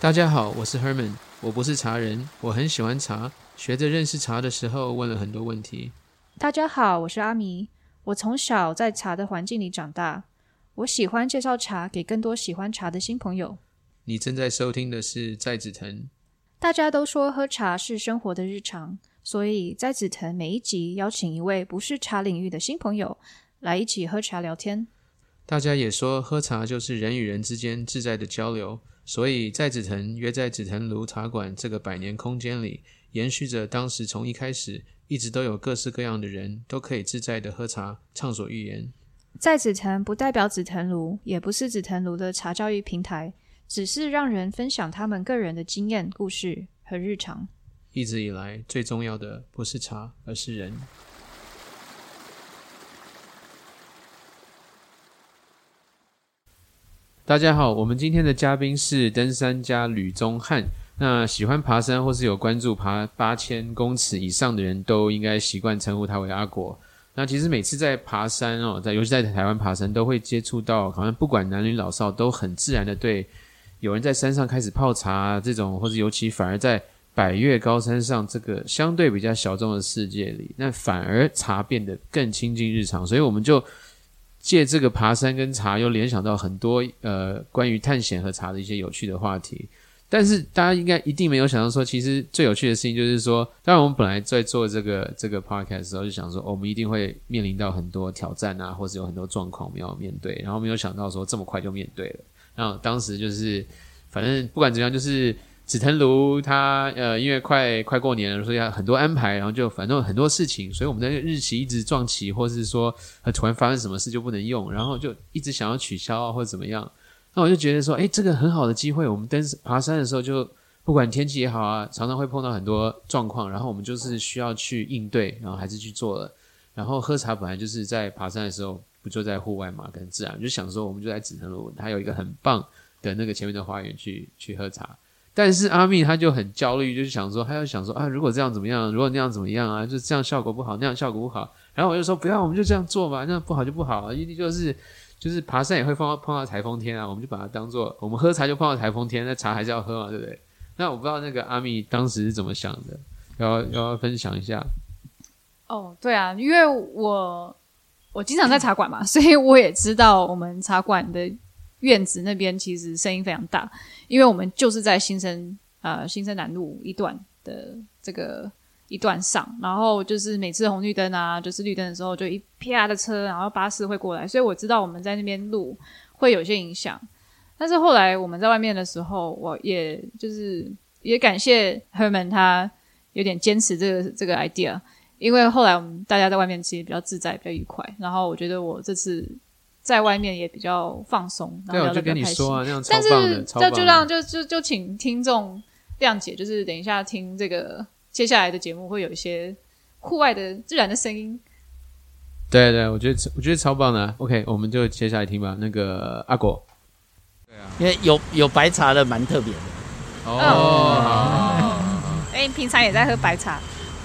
大家好，我是 Herman，我不是茶人，我很喜欢茶，学着认识茶的时候问了很多问题。大家好，我是阿迷，我从小在茶的环境里长大，我喜欢介绍茶给更多喜欢茶的新朋友。你正在收听的是在紫藤。大家都说喝茶是生活的日常，所以在紫藤每一集邀请一位不是茶领域的新朋友来一起喝茶聊天。大家也说喝茶就是人与人之间自在的交流，所以在紫藤约在紫藤庐茶馆这个百年空间里，延续着当时从一开始一直都有各式各样的人都可以自在的喝茶，畅所欲言。在紫藤不代表紫藤庐，也不是紫藤庐的茶教育平台，只是让人分享他们个人的经验、故事和日常。一直以来最重要的不是茶，而是人。大家好，我们今天的嘉宾是登山家吕宗翰。那喜欢爬山或是有关注爬八千公尺以上的人都应该习惯称呼他为阿果。那其实每次在爬山哦，在尤其在台湾爬山，都会接触到，好像不管男女老少，都很自然的对有人在山上开始泡茶这种，或是尤其反而在百越高山上这个相对比较小众的世界里，那反而茶变得更亲近日常。所以我们就。借这个爬山跟茶，又联想到很多呃关于探险和茶的一些有趣的话题。但是大家应该一定没有想到说，其实最有趣的事情就是说，当然我们本来在做这个这个 podcast 的时候，就想说，我们一定会面临到很多挑战啊，或是有很多状况我们要面对。然后没有想到说这么快就面对了。然后当时就是，反正不管怎样，就是。紫藤庐，他呃，因为快快过年了，所以要很多安排，然后就反正很多事情，所以我们的日期一直撞期，或是说突然发生什么事就不能用，然后就一直想要取消或者怎么样。那我就觉得说，哎，这个很好的机会，我们登爬山的时候，就不管天气也好啊，常常会碰到很多状况，然后我们就是需要去应对，然后还是去做了。然后喝茶本来就是在爬山的时候，不就在户外嘛，跟自然，就想说我们就在紫藤庐，它有一个很棒的那个前面的花园去去喝茶。但是阿密他就很焦虑，就是想说，他要想说啊，如果这样怎么样？如果那样怎么样啊？就这样效果不好，那样效果不好。然后我就说，不要，我们就这样做吧。那样不好就不好，一定就是就是爬山也会碰到碰到台风天啊。我们就把它当做我们喝茶就碰到台风天，那茶还是要喝嘛，对不对？那我不知道那个阿密当时是怎么想的，要要分享一下。哦，对啊，因为我我经常在茶馆嘛，所以我也知道我们茶馆的。院子那边其实声音非常大，因为我们就是在新生呃新生南路一段的这个一段上，然后就是每次红绿灯啊，就是绿灯的时候，就一啪的车，然后巴士会过来，所以我知道我们在那边录会有些影响。但是后来我们在外面的时候，我也就是也感谢 Herman 他有点坚持这个这个 idea，因为后来我们大家在外面其实比较自在，比较愉快。然后我觉得我这次。在外面也比较放松，对，我就跟你说啊，那样但是这就让就就就请听众谅解，就是等一下听这个接下来的节目会有一些户外的自然的声音。对对，我觉得我觉得超棒的。OK，我们就接下来听吧。那个阿果，对啊，因为有有白茶的蛮特别的。哦，哎，你平常也在喝白茶？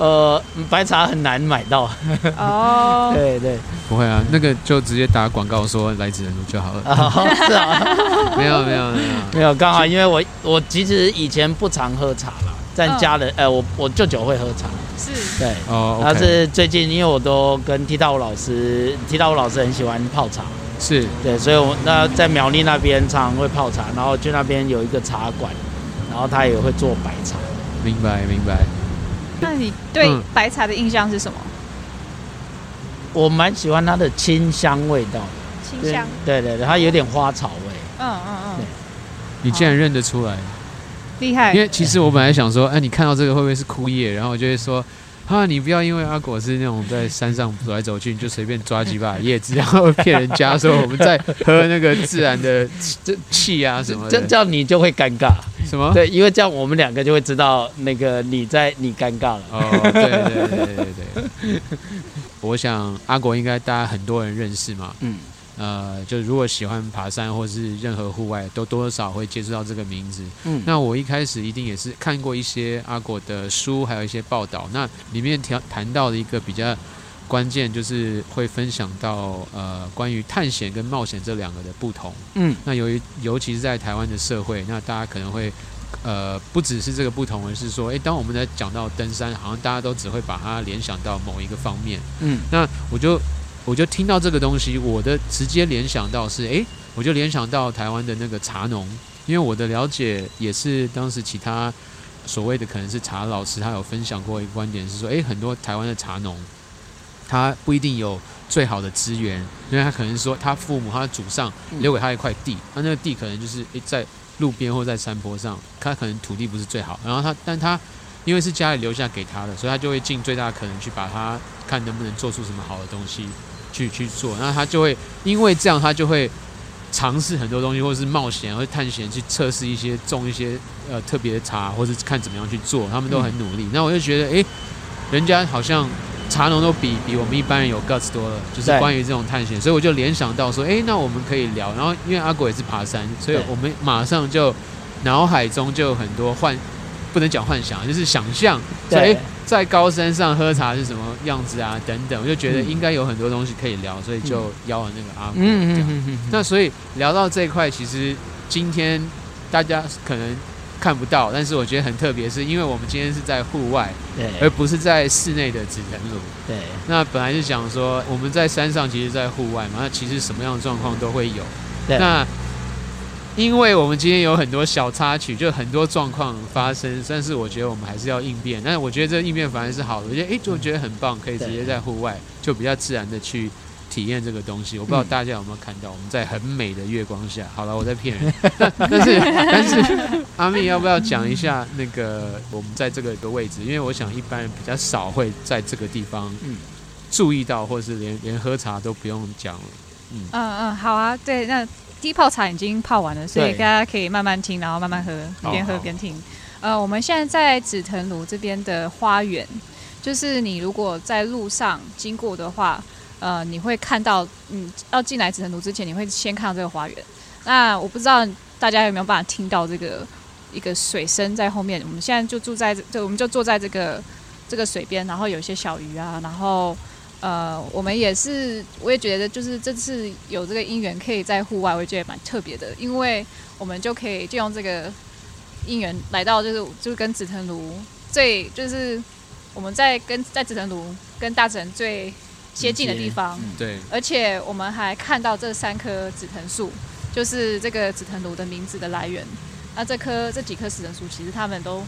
呃，白茶很难买到。哦，对对，不会啊，那个就直接打广告说来自人就好了。是啊，没有没有没有没有，刚好因为我我其实以前不常喝茶了，在家人，呃，我我舅舅会喝茶。是，对，哦，他是最近因为我都跟踢踏舞老师，踢踏舞老师很喜欢泡茶。是对，所以我那在苗栗那边常常会泡茶，然后去那边有一个茶馆，然后他也会做白茶。明白明白。那你对白茶的印象是什么？我蛮喜欢它的清香味道，清香，对对对，它有点花草味。嗯嗯嗯，你竟然认得出来，厉害！因为其实我本来想说，哎，你看到这个会不会是枯叶？然后我就会说。啊！你不要因为阿果是那种在山上走来走去，你就随便抓几把叶子，然后骗人家说我们在喝那个自然的这气啊什么的，这样你就会尴尬。什么？对，因为这样我们两个就会知道那个你在你尴尬了。哦，对对对对对。我想阿果应该大家很多人认识嘛。嗯。呃，就如果喜欢爬山或是任何户外，都多少会接触到这个名字。嗯，那我一开始一定也是看过一些阿果的书，还有一些报道。那里面谈谈到的一个比较关键，就是会分享到呃关于探险跟冒险这两个的不同。嗯，那由于尤其是在台湾的社会，那大家可能会呃，不只是这个不同，而是说，诶，当我们在讲到登山，好像大家都只会把它联想到某一个方面。嗯，那我就我就听到这个东西，我的直接联想到是，诶，我就联想到台湾的那个茶农，因为我的了解也是当时其他所谓的可能是茶老师，他有分享过一个观点是说，诶，很多台湾的茶农，他不一定有最好的资源，因为他可能说他父母他的祖上留给他一块地，他那个地可能就是诶在。路边或在山坡上，他可能土地不是最好，然后他，但他因为是家里留下给他的，所以他就会尽最大可能去把它看能不能做出什么好的东西去去做。那他就会因为这样，他就会尝试很多东西，或者是冒险，或者探险去测试一些种一些呃特别的茶，或是看怎么样去做。他们都很努力。那我就觉得，哎，人家好像。茶农都比比我们一般人有 guts 多了，就是关于这种探险，所以我就联想到说，哎，那我们可以聊。然后因为阿果也是爬山，所以我们马上就脑海中就有很多幻，不能讲幻想，就是想象，所以，在高山上喝茶是什么样子啊，等等，我就觉得应该有很多东西可以聊，所以就邀了那个阿果。嗯嗯嗯嗯。那所以聊到这一块，其实今天大家可能。看不到，但是我觉得很特别，是因为我们今天是在户外，对，而不是在室内的紫藤庐。对，那本来是想说我们在山上，其实，在户外嘛，那其实什么样的状况都会有。那因为我们今天有很多小插曲，就很多状况发生，但是我觉得我们还是要应变。但是我觉得这应变反而是好的，我觉得哎，就觉得很棒，可以直接在户外，就比较自然的去。体验这个东西，我不知道大家有没有看到，我们在很美的月光下。好了，我在骗人，但 是但是阿密要不要讲一下那个我们在这个的位置？因为我想一般人比较少会在这个地方注意到，或者是连连喝茶都不用讲了。嗯嗯嗯，好啊，对，那第一泡茶已经泡完了，所以大家可以慢慢听，然后慢慢喝，边喝边听。呃，我们现在在紫藤庐这边的花园，就是你如果在路上经过的话。呃，你会看到，嗯，要进来紫藤庐之前，你会先看到这个花园。那我不知道大家有没有办法听到这个一个水声在后面。我们现在就住在这，我们就坐在这个这个水边，然后有一些小鱼啊，然后呃，我们也是，我也觉得就是这次有这个姻缘可以在户外，我觉得蛮特别的，因为我们就可以就用这个姻缘来到，就是就是跟紫藤庐最就是我们在跟在紫藤庐跟大自然最。接近的地方，对，而且我们还看到这三棵紫藤树，就是这个紫藤庐的名字的来源。那这棵这几棵紫藤树，其实他们都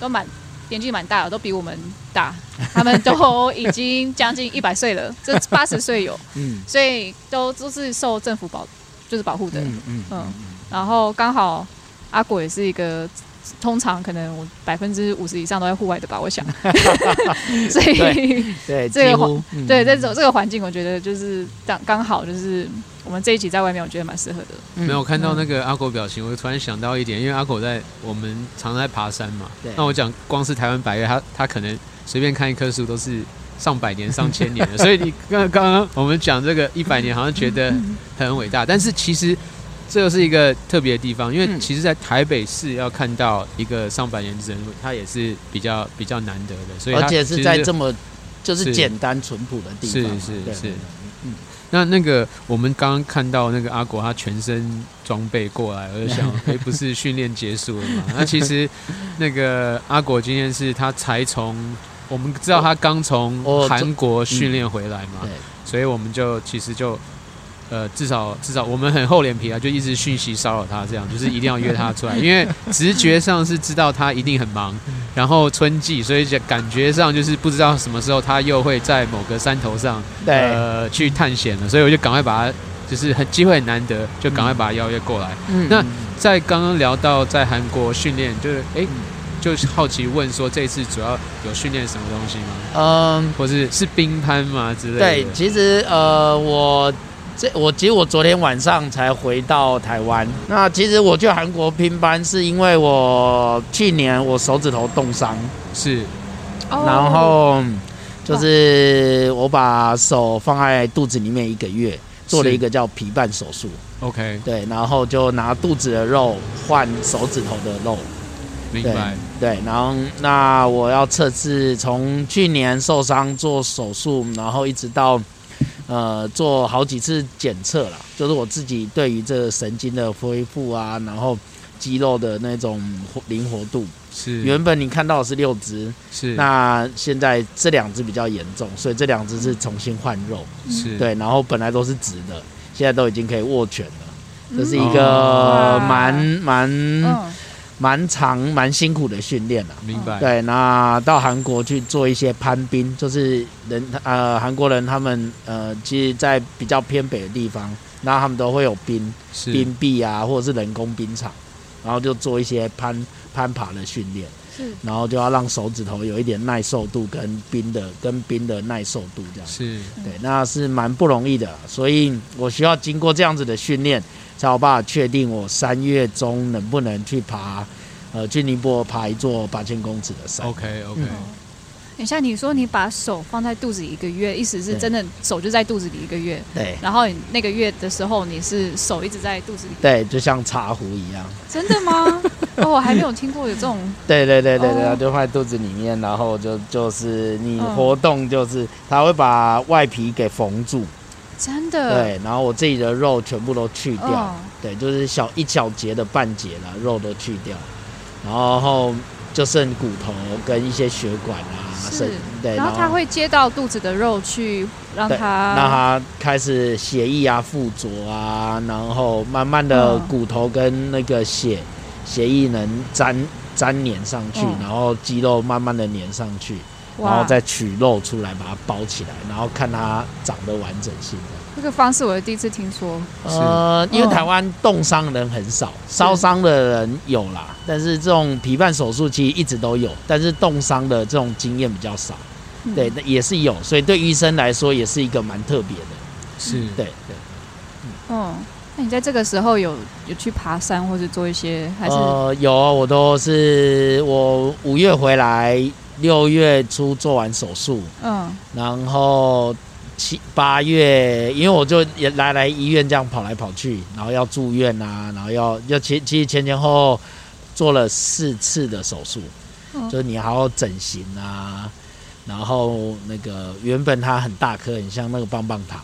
都蛮年纪蛮大的，都比我们大，他们都已经将近一百岁了，这八十岁有，嗯，所以都都是受政府保就是保护的，嗯嗯嗯，然后刚好阿果也是一个。通常可能我百分之五十以上都在户外的吧，我想。所以对这个环对这种这个环境，我觉得就是刚刚好，就是我们这一集在外面，我觉得蛮适合的。没有看到那个阿狗表情，我突然想到一点，因为阿狗在我们常在爬山嘛。那我讲光是台湾百越，他他可能随便看一棵树都是上百年、上千年的。所以你刚刚刚我们讲这个一百年，好像觉得很伟大，但是其实。这又是一个特别的地方，因为其实，在台北市要看到一个上百年之人，它也是比较比较难得的。所以，而且是在这么就是简单淳朴的地方。是是是，嗯。那那个我们刚刚看到那个阿国，他全身装备过来，我就想，哎，不是训练结束了吗？那其实那个阿国今天是他才从，我们知道他刚从韩国训练回来嘛，所以我们就其实就。呃，至少至少我们很厚脸皮啊，就一直讯息骚扰他，这样就是一定要约他出来，因为直觉上是知道他一定很忙，然后春季，所以感觉上就是不知道什么时候他又会在某个山头上，呃，去探险了，所以我就赶快把他，就是很机会很难得，就赶快把他邀约过来。嗯那在刚刚聊到在韩国训练，就是哎，就是好奇问说这次主要有训练什么东西吗？嗯，或是是冰攀吗之类的？对，其实呃我。这我其实我昨天晚上才回到台湾。那其实我去韩国拼班，是因为我去年我手指头冻伤，是，然后就是我把手放在肚子里面一个月，做了一个叫皮瓣手术。OK，对，然后就拿肚子的肉换手指头的肉。明白。对，然后那我要测试从去年受伤做手术，然后一直到。呃，做好几次检测了，就是我自己对于这个神经的恢复啊，然后肌肉的那种灵活度。是。原本你看到的是六只，是。那现在这两只比较严重，所以这两只是重新换肉。是。对，然后本来都是直的，现在都已经可以握拳了。这是一哦个蛮蛮嗯，蛮长、蛮辛苦的训练了。明白对，那到韩国去做一些攀冰，就是人呃韩国人他们呃，其实，在比较偏北的地方，然后他们都会有冰冰壁啊，或者是人工冰场，然后就做一些攀攀爬的训练，是然后就要让手指头有一点耐受度跟冰的跟冰的耐受度这样。是对，那是蛮不容易的，所以我需要经过这样子的训练，才有办法确定我三月中能不能去爬，呃，去尼泊尔爬一座八千公尺的山。OK OK 嗯。等一下你说你把手放在肚子里一个月，意思是真的手就在肚子里一个月，对。然后你那个月的时候你是手一直在肚子里，对，就像茶壶一样。真的吗？哦，我还没有听过有这种，对对对对对，哦。就放在肚子里面，然后就就是你嗯。活动，就是它会把外皮给缝住，真的，对，然后我自己的肉全部都去掉，嗯，对，就是小一小节的半截啦，肉都去掉，然后就剩骨头跟一些血管啊，是。剩对，然后它会接到肚子的肉去让对它，让它开始血液啊附着啊，然后慢慢的嗯。骨头跟那个血血液能粘粘连上去，嗯然后肌肉慢慢的粘上去，然后，再取肉出来把它包起来，然后看它长得完整性的。这个方式我是第一次听说，呃，因为嗯台湾冻伤人很少，烧伤的人有啦，但是这种皮瓣手术其实一直都有，但是冻伤的这种经验比较少。嗯对，那也是有，所以对医生来说也是一个蛮特别的。是对对。嗯，那你在这个时候有有去爬山或者做一些，还是、呃，有，我都是我五月回来，六月初做完手术，嗯。然后七八月，因为我就也来来医院这样跑来跑去，然后要住院啊，然后要要其其实前前后后做了四次的手术，嗯。就是你还要整形啊，然后那个原本它很大颗，很像那个棒棒糖。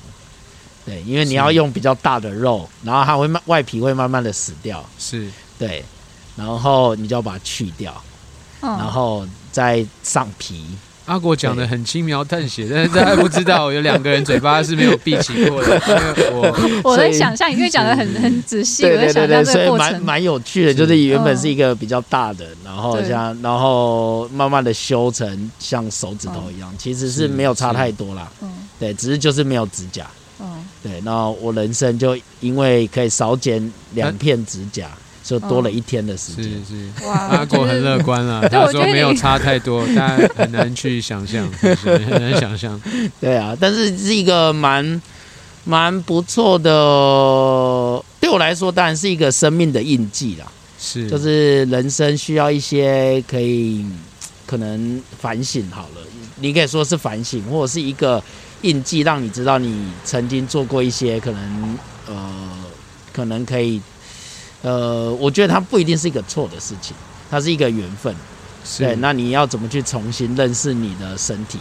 对，因为你要用比较大的肉，然后它会慢外皮会慢慢的死掉，是。对，然后你就要把它去掉，嗯，然后再上皮。阿果讲的很轻描淡写，但是大家不知道有两个人嘴巴是没有闭起过的，我我在想象，因为讲的很很仔细，我在对对对对，想象这所以个过程。蛮蛮有趣的，就是原本嗯是一个比较大的，然后对像然后慢慢的修成像手指头一样，其实是是没有差太多啦。嗯对，只是就是没有指甲。嗯，对，那我人生就因为可以少剪两片指甲，就多了一天的时是间。是。哇，阿果很乐观啊，他说没有差太多，大家很难去想象，很难想象。对啊，但是是一个蛮蛮不错的，对我来说当然是一个生命的印记啦。是，就是人生需要一些可以可能反省好了，你可以说是反省，或者是一个印记，让你知道你曾经做过一些可能呃可能可以呃，我觉得它不一定是一个错的事情，它是一个缘分。对，那你要怎么去重新认识你的身体？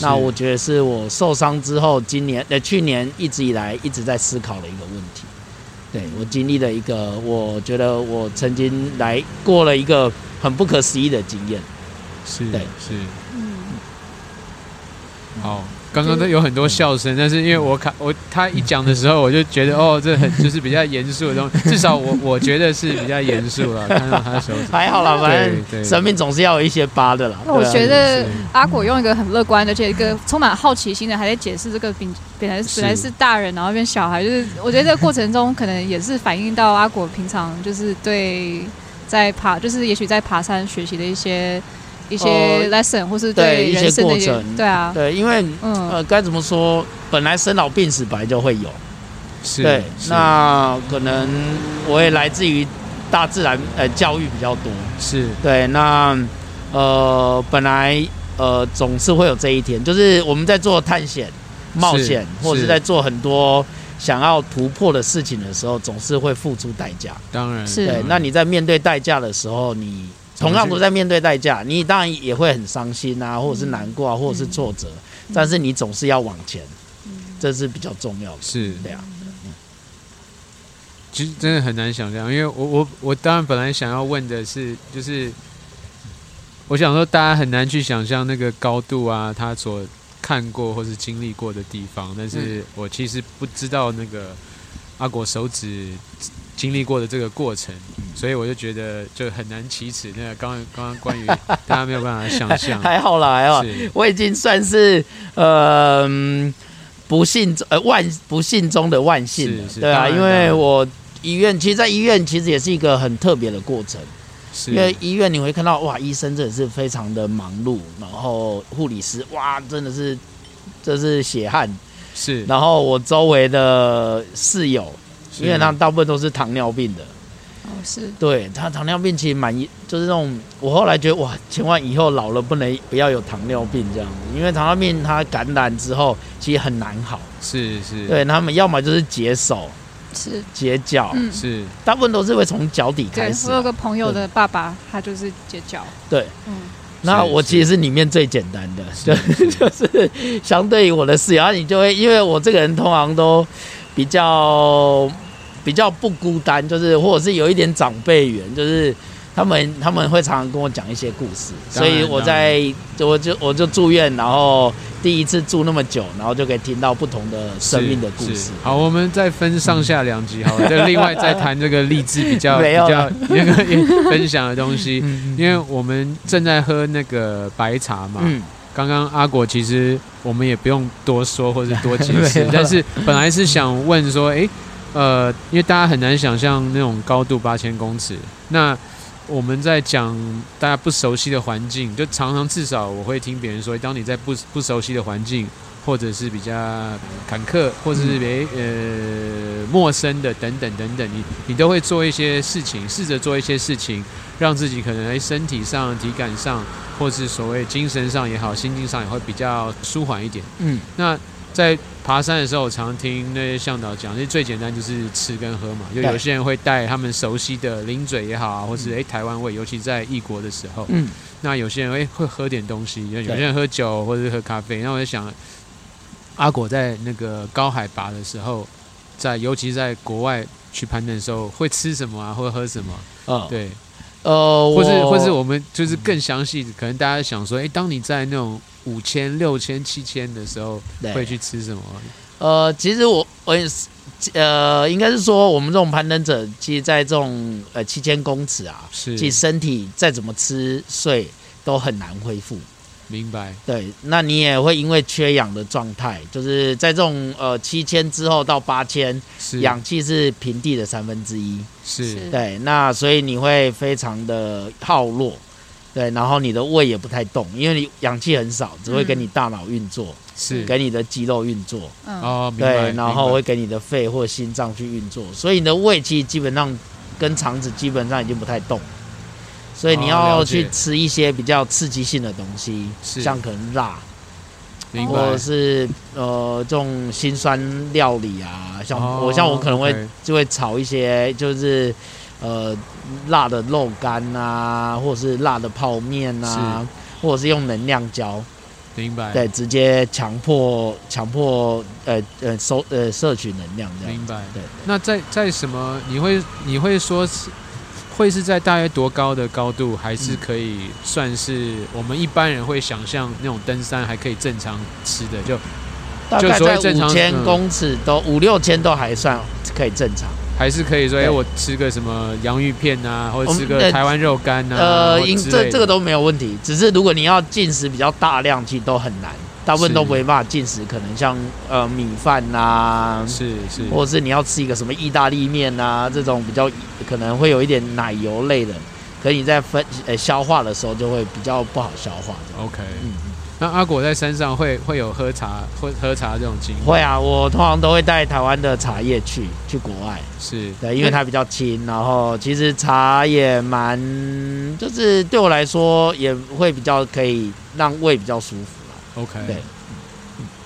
那我觉得是我受伤之后，今年呃去年一直以来一直在思考的一个问题。对我经历了一个，我觉得我曾经来过了一个很不可思议的经验。是对是嗯，好。刚刚都有很多笑声，但是因为我看我他一讲的时候，我就觉得哦，这很 就是比较严肃的东西，至少我我觉得是比较严肃了。看到他的手指，还好啦，反对对正生命总是要有一些疤的啦。那我觉得阿果用一个很乐观的，而且一个充满好奇心的，还在解释这个本本来是本来是大人，然后变小孩，就是我觉得这个过程中可能也是反映到阿果平常就是对在爬，就是也许在爬山学习的一些一些呃 lesson，或是对一些过程对啊，对，因为嗯呃该怎么说，本来生老病死本来就会有。是对，是那可能我也来自于大自然呃教育比较多。是对，那呃，本来呃总是会有这一天，就是我们在做探险、冒险，或者是在做很多想要突破的事情的时候，总是会付出代价。当然是对，那你在面对代价的时候，你同样都在面对代价，你当然也会很伤心啊，或者是难过啊，或者是挫折，但是你总是要往前，这是比较重要的。是。对啊，其实真的很难想象，因为我我我当然本来想要问的是，就是我想说大家很难去想象那个高度啊，他所看过或是经历过的地方，但是我其实不知道那个阿果手指经历过的这个过程，所以我就觉得就很难启齿。那个刚刚刚刚关于 大家没有办法想象，还好啦，还好，我已经算是呃嗯不幸中呃万不幸中的万幸了是，是对啊，因为我医院其实，在医院其实也是一个很特别的过程，因为医院你会看到哇，医生真的是非常的忙碌，然后护理师哇真的是这是血汗，是，然后我周围的室友，是因为他大部分都是糖尿病的。哦，是。对他糖尿病其实蛮严，就是那种我后来觉得哇，千万以后老了不能不要有糖尿病这样子，因为糖尿病它感染之后其实很难好。是是，对他们要么就是解手、是，解脚，嗯，是大部分都是会从脚底对开始我有个啊。朋友的爸爸，他就是截脚，对，嗯，那我其实是里面最简单的，就 就是相对于我的室友，然后你就会因为我这个人通常都比较比较不孤单，就是或者是有一点长辈缘，就是他们他们会常常跟我讲一些故事，所以我在我就我就住院，然后第一次住那么久，然后就可以听到不同的生命的故事。好，我们再分上下两集好了，就另外再谈这个励志比较 比较那个 分享的东西，嗯。因为我们正在喝那个白茶嘛。嗯，刚刚阿果其实我们也不用多说或者多解释，但是本来是想问说，诶，呃，因为大家很难想象那种高度八千公尺，那我们在讲大家不熟悉的环境，就常常至少我会听别人说，当你在不不熟悉的环境，或者是比较坎坷，或者是别呃陌生的等等等等，你你都会做一些事情，试着做一些事情，让自己可能在身体上、体感上，或是所谓精神上也好，心境上也会比较舒缓一点。嗯，那在爬山的时候，我常听那些向导讲，其实最简单就是吃跟喝嘛。就有些人会带他们熟悉的零嘴也好啊，或是诶台湾味，尤其在异国的时候，嗯，那有些人会会喝点东西，有些人喝酒或者是喝咖啡。那我在想，阿果在那个高海拔的时候，在尤其在国外去攀登的时候，会吃什么啊，或者喝什么？嗯，对，呃，或是或是我们就是更详细，可能大家想说，诶，当你在那种五千、六千、七千的时候，会去吃什么？呃，其实我我也是，呃，应该是说我们这种攀登者，其实，在这种呃七千公尺啊，是其实身体再怎么吃睡都很难恢复。明白，对，那你也会因为缺氧的状态，就是在这种呃七千之后到八千，是氧气是平地的三分之一。是是对，那所以你会非常的耗弱。对，然后你的胃也不太动，因为你氧气很少，只会给你大脑运作，是。给你的肌肉运作。嗯，哦，对，然后会给你的肺或心脏去运作，所以你的胃其实基本上跟肠子基本上已经不太动，所以你哦要去吃一些比较刺激性的东西，是。像可能辣，或者，是呃这种辛酸料理啊，像哦我像我可能会就会炒一些就是呃辣的肉干啊，或者是辣的泡面啊，或者是用能量胶。明白，对，直接强迫强迫呃呃收呃摄取能量这样。明白。对，那在在什么？你会你会说是会是在大约多高的高度，还是可以算是我们一般人会想象那种登山还可以正常吃的？就就大概在所谓正常五千嗯公尺都五六千都还算可以正常。还是可以说，哎、对。我吃个什么洋芋片啊，或者吃个台湾肉干啊，呃，这这个都没有问题，只是如果你要进食比较大量，其实都很难，大部分是。都没办法进食，可能像呃米饭呐、是是。或者是你要吃一个什么意大利面啊，这种比较可能会有一点奶油类的，可你在分呃消化的时候就会比较不好消化。OK。嗯，那阿果在山上会会有喝茶会喝茶这种经验？会啊，我通常都会带台湾的茶叶去去国外。是，对，因为它比较轻，然后其实茶也蛮，就是对我来说也会比较可以让胃比较舒服啦。OK。对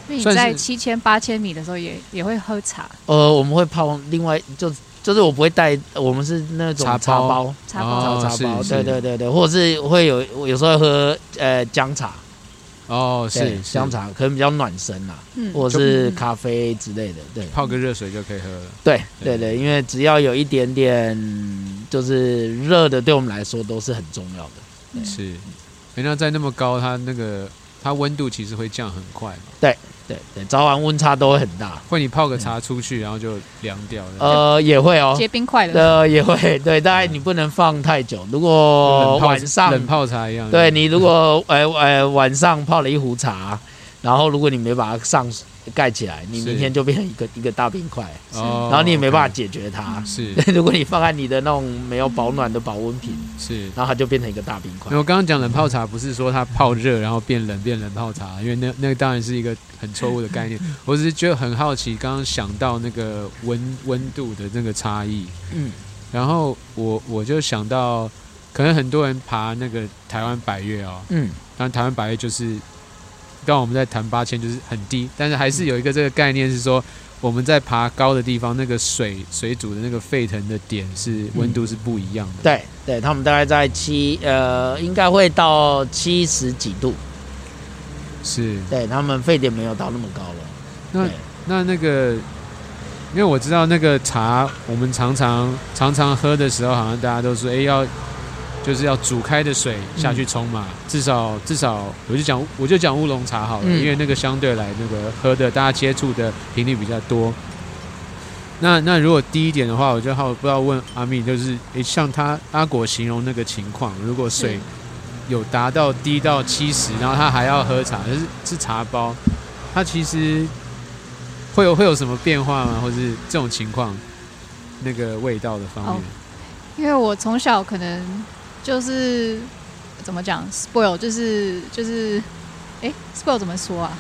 那你在七千八千米的时候也也会喝茶，呃，我们会泡另外就就是我不会带，我们是那种茶包茶包，茶包哦茶茶包，对对对对，或者是会有有时候会喝呃姜茶，哦，是，香茶可能比较暖身啦，嗯。或者是咖啡之类的，对，泡个热水就可以喝了。对对。对对，因为只要有一点点就是热的，对我们来说都是很重要的。嗯是，哎那在那么高，它那个它温度其实会降很快嘛，对对，早晚温差都会很大，会你泡个茶出去，然后就凉掉了。呃，也会哦，结冰块的，呃，也会，对，大概你不能放太久。如果冷泡晚上冷泡茶一样。对你如果呃呃晚上泡了一壶茶，然后如果你没把它上盖起来，你明天就变成一个一个大冰块，哦，然后你也没办法解决它。是。如果你放在你的那种没有保暖的保温瓶，是。然后它就变成一个大冰块。我刚刚讲冷泡茶，不是说它泡热然后变冷变冷泡茶，因为那那个当然是一个很错误的概念。我只是觉得很好奇，刚刚想到那个温温度的那个差异，嗯，然后我我就想到，可能很多人爬那个台湾百越哦，嗯，当然台湾百越就是，刚我们在谈八千就是很低，但是还是有一个这个概念是说，我们在爬高的地方，那个水水煮的那个沸腾的点是温度是不一样的。对对，他们大概在七呃，应该会到七十几度。是。对他们沸点没有到那么高了。那那那个，因为我知道那个茶，我们常常常常喝的时候，好像大家都说，哎、要就是要煮开的水下去冲嘛，至少至少，我就讲我就讲乌龙茶好了，嗯因为那个相对来那个喝的大家接触的频率比较多。那那如果低一点的话，我就好不知道问阿密，就是诶，像他阿果形容那个情况，如果水有达到低到七十，然后他还要喝茶，就是是茶包，他其实会有会有什么变化吗？或是这种情况，那个味道的方面？哦因为我从小可能就是怎么讲，spoil 就是就是，哎，spoil 怎么说啊？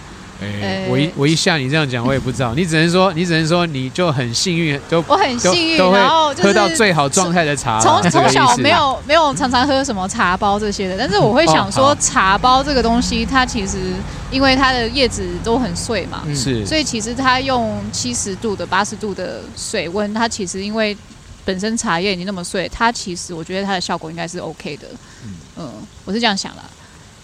哎、呃我一我一下你这样讲，我也不知道，你只能说你只能说你就很幸运，都我很幸运，然后就是喝到最好状态的茶，从从小没有没有常常喝什么茶包这些的，但是我会想说，茶包这个东西，它其实因为它的叶子都很碎嘛，嗯。是。所以其实它用七十度的、八十度的水温，它其实因为本身茶叶已经那么碎，它其实我觉得它的效果应该是 OK 的。嗯。嗯，我是这样想的。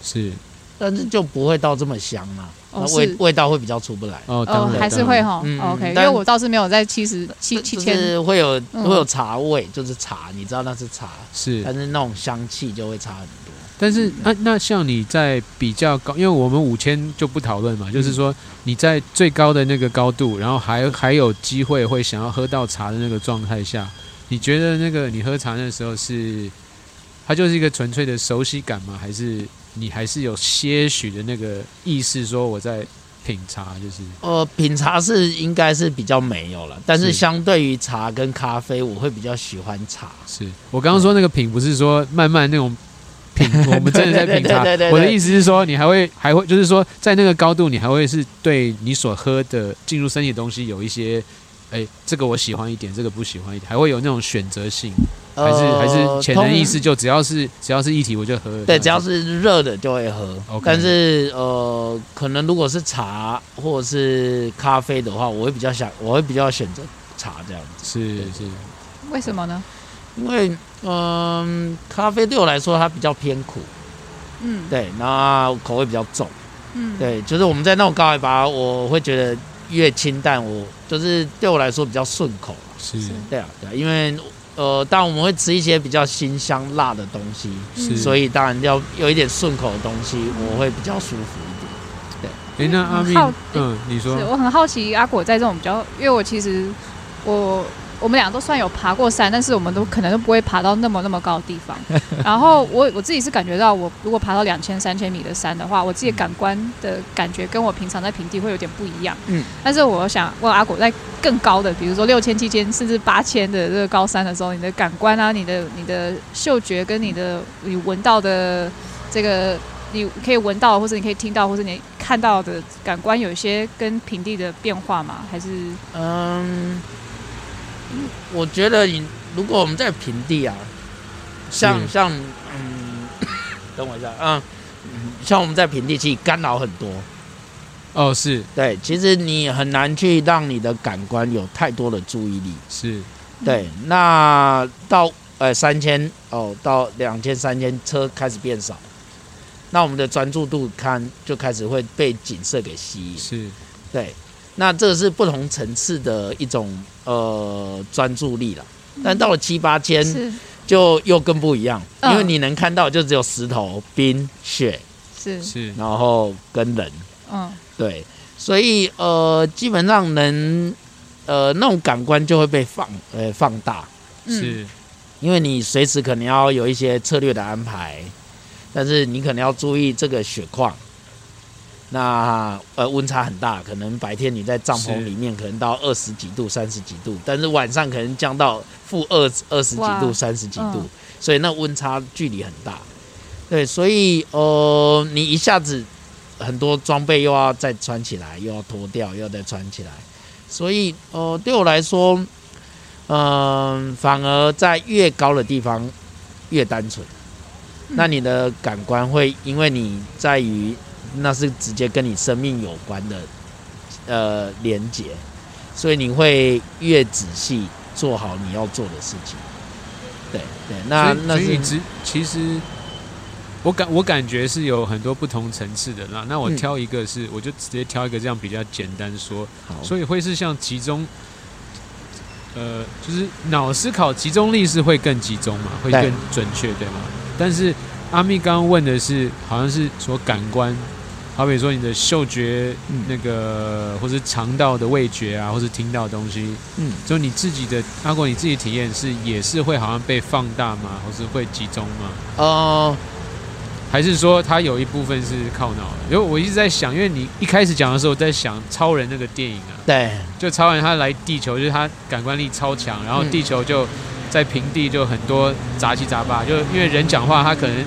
是。但是就不会到这么香嘛，哦那味是。味道会比较出不来。哦，当然，哦还是会哈、嗯 o k 因为我倒是没有在七十七七千，是会有嗯。会有茶味，就是茶，你知道那是茶，是。但是那种香气就会差很多。但是那、那像你在比较高，因为我们五千就不讨论嘛，就是说你在最高的那个高度，然后还还有机会会想要喝到茶的那个状态下，你觉得那个你喝茶的时候是，它就是一个纯粹的熟悉感吗？还是你还是有些许的那个意识说我在品茶，就是呃，品茶是应该是比较没有了，但是是相对于茶跟咖啡，我会比较喜欢茶。是我刚刚说那个品不是说慢慢那种品，我们真的在品茶我的意思是说，你还会还会就是说，在那个高度，你还会是对你所喝的进入身体的东西有一些，哎，这个我喜欢一点，这个不喜欢一点，还会有那种选择性，还是、呃还是潜能意识，就只要是只要是一体我就喝。对，只要是热的就会喝。但是呃，可能如果是茶或者是咖啡的话，我会比较想，我会比较选择茶这样子，是是为什么呢？因为嗯、咖啡对我来说它比较偏苦，嗯，对，那口味比较重。嗯，对，就是我们在那种高海拔，我会觉得越清淡，我就是对我来说比较顺口。是。对啊，对啊，因为呃，当然我们会吃一些比较辛香辣的东西，是，所以当然要有一点顺口的东西，我会比较舒服一点。哎，那阿密好，嗯，你说。是我很好奇阿果在这种比较，因为我其实我我们俩都算有爬过山，但是我们都可能都不会爬到那么那么高的地方。然后我我自己是感觉到，我如果爬到两千三千米的山的话，我自己感官的感觉跟我平常在平地会有点不一样。嗯，但是我想问阿果，在更高的，比如说六千、七千甚至八千的这个高山的时候，你的感官啊，你的你的嗅觉跟你的你闻到的这个。你可以闻到，或者你可以听到，或者你看到的感官有一些跟平地的变化吗？还是嗯，我觉得你如果我们在平地啊，像像嗯，等我一下，啊，嗯像我们在平地，其实干扰很多。哦，是对，其实你很难去让你的感官有太多的注意力。是对，那到呃三千哦，到两千、三千车开始变少，那我们的专注度看就开始会被景色给吸引。是对，那这是不同层次的一种呃专注力了。但到了七八千，就又更不一样，因为嗯你能看到就只有石头、冰、雪，是，是。然后跟人。嗯。对，所以呃，基本上能呃那种感官就会被放呃放大，嗯。是。因为你随时可能要有一些策略的安排，但是你可能要注意这个雪况。那呃温差很大，可能白天你在帐篷里面可能到二十几度、三十几度，但是晚上可能降到负二二十几度、三十几度嗯，所以那温差距离很大。对，所以呃你一下子很多装备又要再穿起来，又要脱掉，又要再穿起来，所以呃对我来说，嗯、反而在越高的地方越单纯。那你的感官会因为你在于那是直接跟你生命有关的呃连接，所以你会越仔细做好你要做的事情。对对，那那是所以只其实我感我感觉是有很多不同层次的那。那我嗯挑一个是，我就直接挑一个这样比较简单说，好，所以会是像集中，呃，就是脑思考集中力是会更集中嘛，会更准确，对吗？但是阿密刚刚问的是，好像是说感官，好比说你的嗅觉，嗯那个或是肠道的味觉啊，或是听到的东西，嗯，就你自己的阿果你自己体验是也是会好像被放大吗？或是会集中吗？呃，还是说它有一部分是靠脑的？因为我一直在想，因为你一开始讲的时候，我在想超人那个电影啊，对，就超人他来地球，就是他感官力超强，然后地球就在平地就很多杂七杂八，就因为人讲话他可能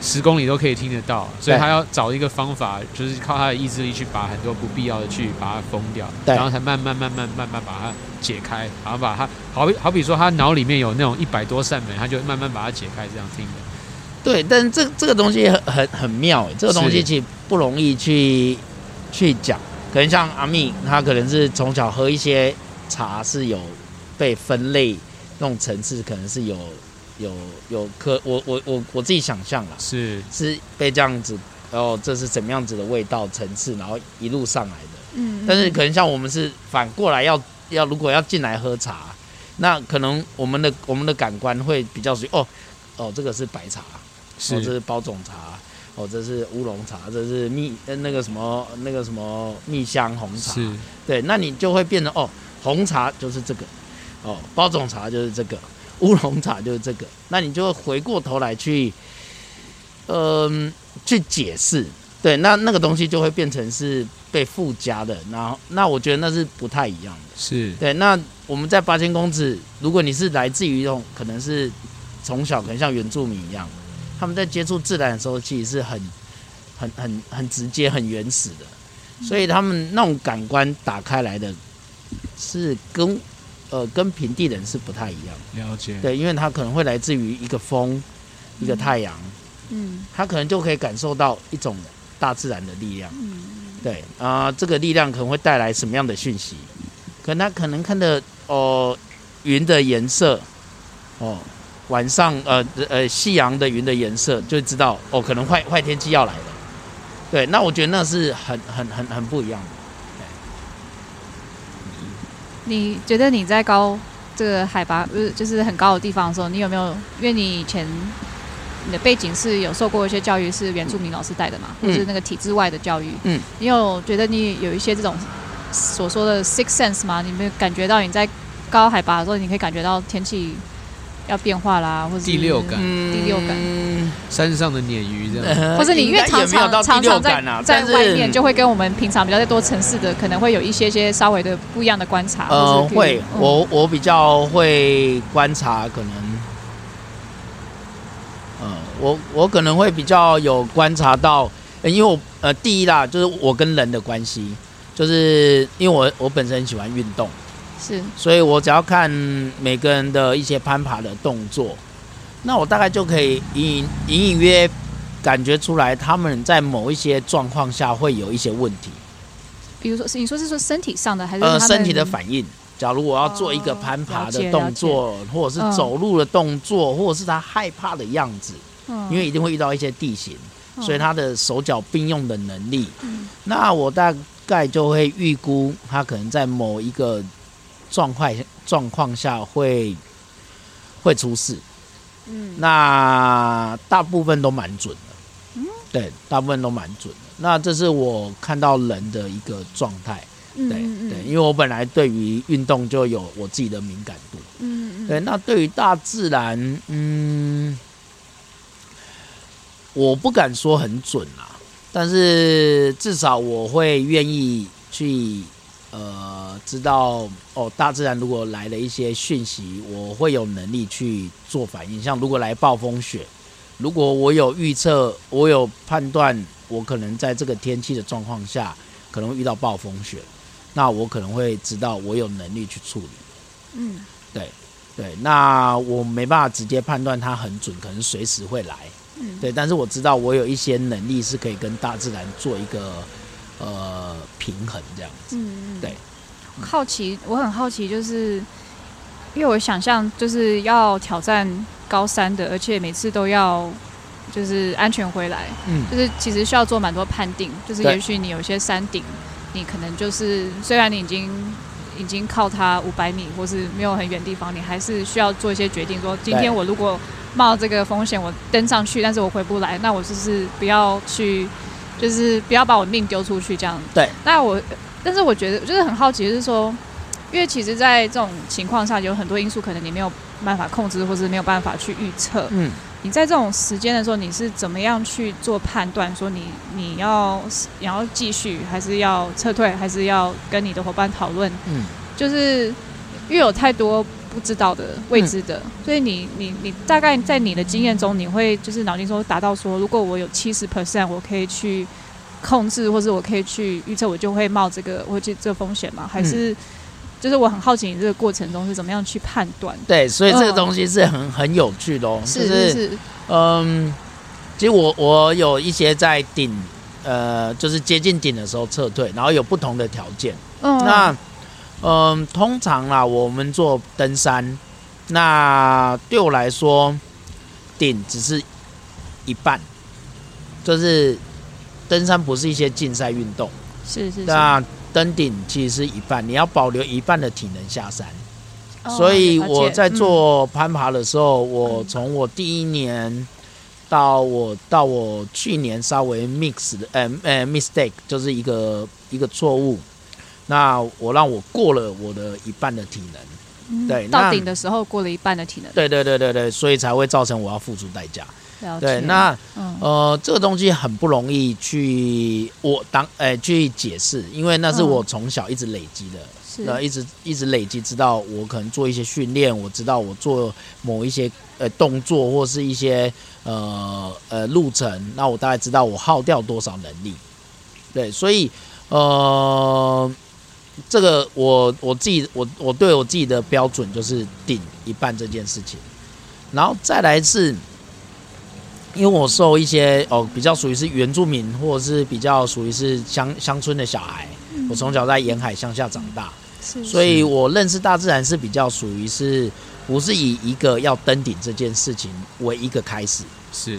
十公里都可以听得到，所以他要找一个方法，就是靠他的意志力去把很多不必要的去把它封掉，然后才慢慢慢慢慢慢把它解开，然后把它好比好比说他脑里面有那种一百多扇门，他就慢慢把它解开，这样听的。对，但是这这个东西很很很妙诶，这个东西其实不容易去去讲。可能像阿密，他可能是从小喝一些茶是有被分类那种层次，可能是有有有可，我我我我自己想象啦，是是被这样子，然后，这是怎么样子的味道层次，然后一路上来的。嗯，但是可能像我们是反过来要要如果要进来喝茶，那可能我们的我们的感官会比较属于哦哦这个是白茶，哦这是是包种茶，哦这是乌龙茶，这是蜜呃那个什么那个什么蜜香红茶，是对，那你就会变成哦红茶就是这个，哦包种茶就是这个，乌龙茶就是这个，那你就会回过头来去，嗯、去解释，对，那那个东西就会变成是被附加的，然后那我觉得那是不太一样的。是。对，那我们在八千公尺，如果你是来自于一种可能是从小可能像原住民一样，他们在接触自然的时候，其实是很、很、很、很直接、很原始的，所以他们那种感官打开来的，是跟呃跟平地人是不太一样的。了解，对，因为他可能会来自于一个风、一个太阳，嗯他可能就可以感受到一种大自然的力量。嗯对啊、这个力量可能会带来什么样的讯息？可能他可能看的哦、云的颜色，哦，晚上呃呃夕阳的云的颜色，就知道哦，可能坏坏天气要来了。对，那我觉得那是很很很很不一样的。你觉得你在高这个海拔，不是就是很高的地方的时候，你有没有？因为你以前你的背景是有受过一些教育，是原住民老师带的嘛，嗯或是那个体制外的教育。嗯，你有觉得你有一些这种所说的 six sense 吗？你没有感觉到你在高海拔的时候，你可以感觉到天气要变化啦，或者第六感嗯第六感山上的鲶鱼这样。呃或者你因为常常常常在在外面，就会跟我们平常比较在多城市的，可能会有一些些稍微的不一样的观察。呃会，嗯我我比较会观察，可能，呃，我我可能会比较有观察到，呃因为我呃第一啦，就是我跟人的关系，就是因为我我本身很喜欢运动，是。所以我只要看每个人的一些攀爬的动作，那我大概就可以隐隐隐隐约感觉出来，他们在某一些状况下会有一些问题。比如说，是你说是说身体上的，还是呃，身体的反应。假如我要做一个哦攀爬的动作，或者是嗯。走路的动作，或者是他害怕的样子，嗯。因为一定会遇到一些地形，所以他的手脚并用的能力，那我大概就会预估他可能在某一个状况状况下会会出事。嗯，那大部分都蛮准的。嗯，对，大部分都蛮准的。那这是我看到人的一个状态。对对，因为我本来对于运动就有我自己的敏感度。嗯嗯。对，那对于大自然，嗯，我不敢说很准啊，但是至少我会愿意去。呃，知道哦，大自然如果来了一些讯息，我会有能力去做反应。像如果来暴风雪，如果我有预测，我有判断，我可能在这个天气的状况下可能会遇到暴风雪，那我可能会知道我有能力去处理。嗯，对对，那我没办法直接判断它很准，可能随时会来。嗯，对，但是我知道我有一些能力是可以跟大自然做一个。呃，平衡这样子，嗯对。好奇，我很好奇，就是因为我想象就是要挑战高山的，而且每次都要就是安全回来，嗯，就是其实需要做蛮多判定，就是也许你有些山顶，你可能就是虽然你已经已经靠它五百米，或是没有很远地方，你还是需要做一些决定，说今天我如果冒这个风险，我登上去，但是我回不来，那我就是不要去。就是不要把我命丢出去这样。对。那我，但是我觉得就是很好奇，就是说，因为其实，在这种情况下，有很多因素可能你没有办法控制，或是没有办法去预测。嗯。你在这种时间的时候，你是怎么样去做判断？说你你要你要继续，还是要撤退，还是要跟你的伙伴讨论？嗯。就是因为有太多不知道的未知的，所以你你你大概在你的经验中，你会就是脑筋说达到说，如果我有七十 percent，我可以去控制，或者我可以去预测，我就会冒这个我这这风险吗？还是就是我很好奇，你这个过程中是怎么样去判断？对，所以这个东西是很很有趣的哦。是是是，嗯，其实我我有一些在顶呃，就是接近顶的时候撤退，然后有不同的条件。嗯，那。嗯，通常啦，我们做登山，那对我来说，顶只是一半，就是登山不是一些竞赛运动，是是。那登顶其实是一半，你要保留一半的体能下山。所以我在做攀爬的时候，我从我第一年到我到我去年稍微 mix 的，呃呃 mistake 就是一个一个错误。那我让我过了我的一半的体能，对，到顶的时候过了一半的体能，对对对对对，所以才会造成我要付出代价。对，那呃，这个东西很不容易去我当诶去解释，因为那是我从小一直累积的，是，一直一直累积，知道我可能做一些训练，我知道我做某一些呃动作或是一些呃呃路程，那我大概知道我耗掉多少能力。对，所以呃。这个我我自己我我对我自己的标准就是顶一半这件事情，然后再来是，因为我受一些哦比较属于是原住民或者是比较属于是乡乡村的小孩，我从小在沿海乡下长大，所以我认识大自然是比较属于是不是以一个要登顶这件事情为一个开始，是。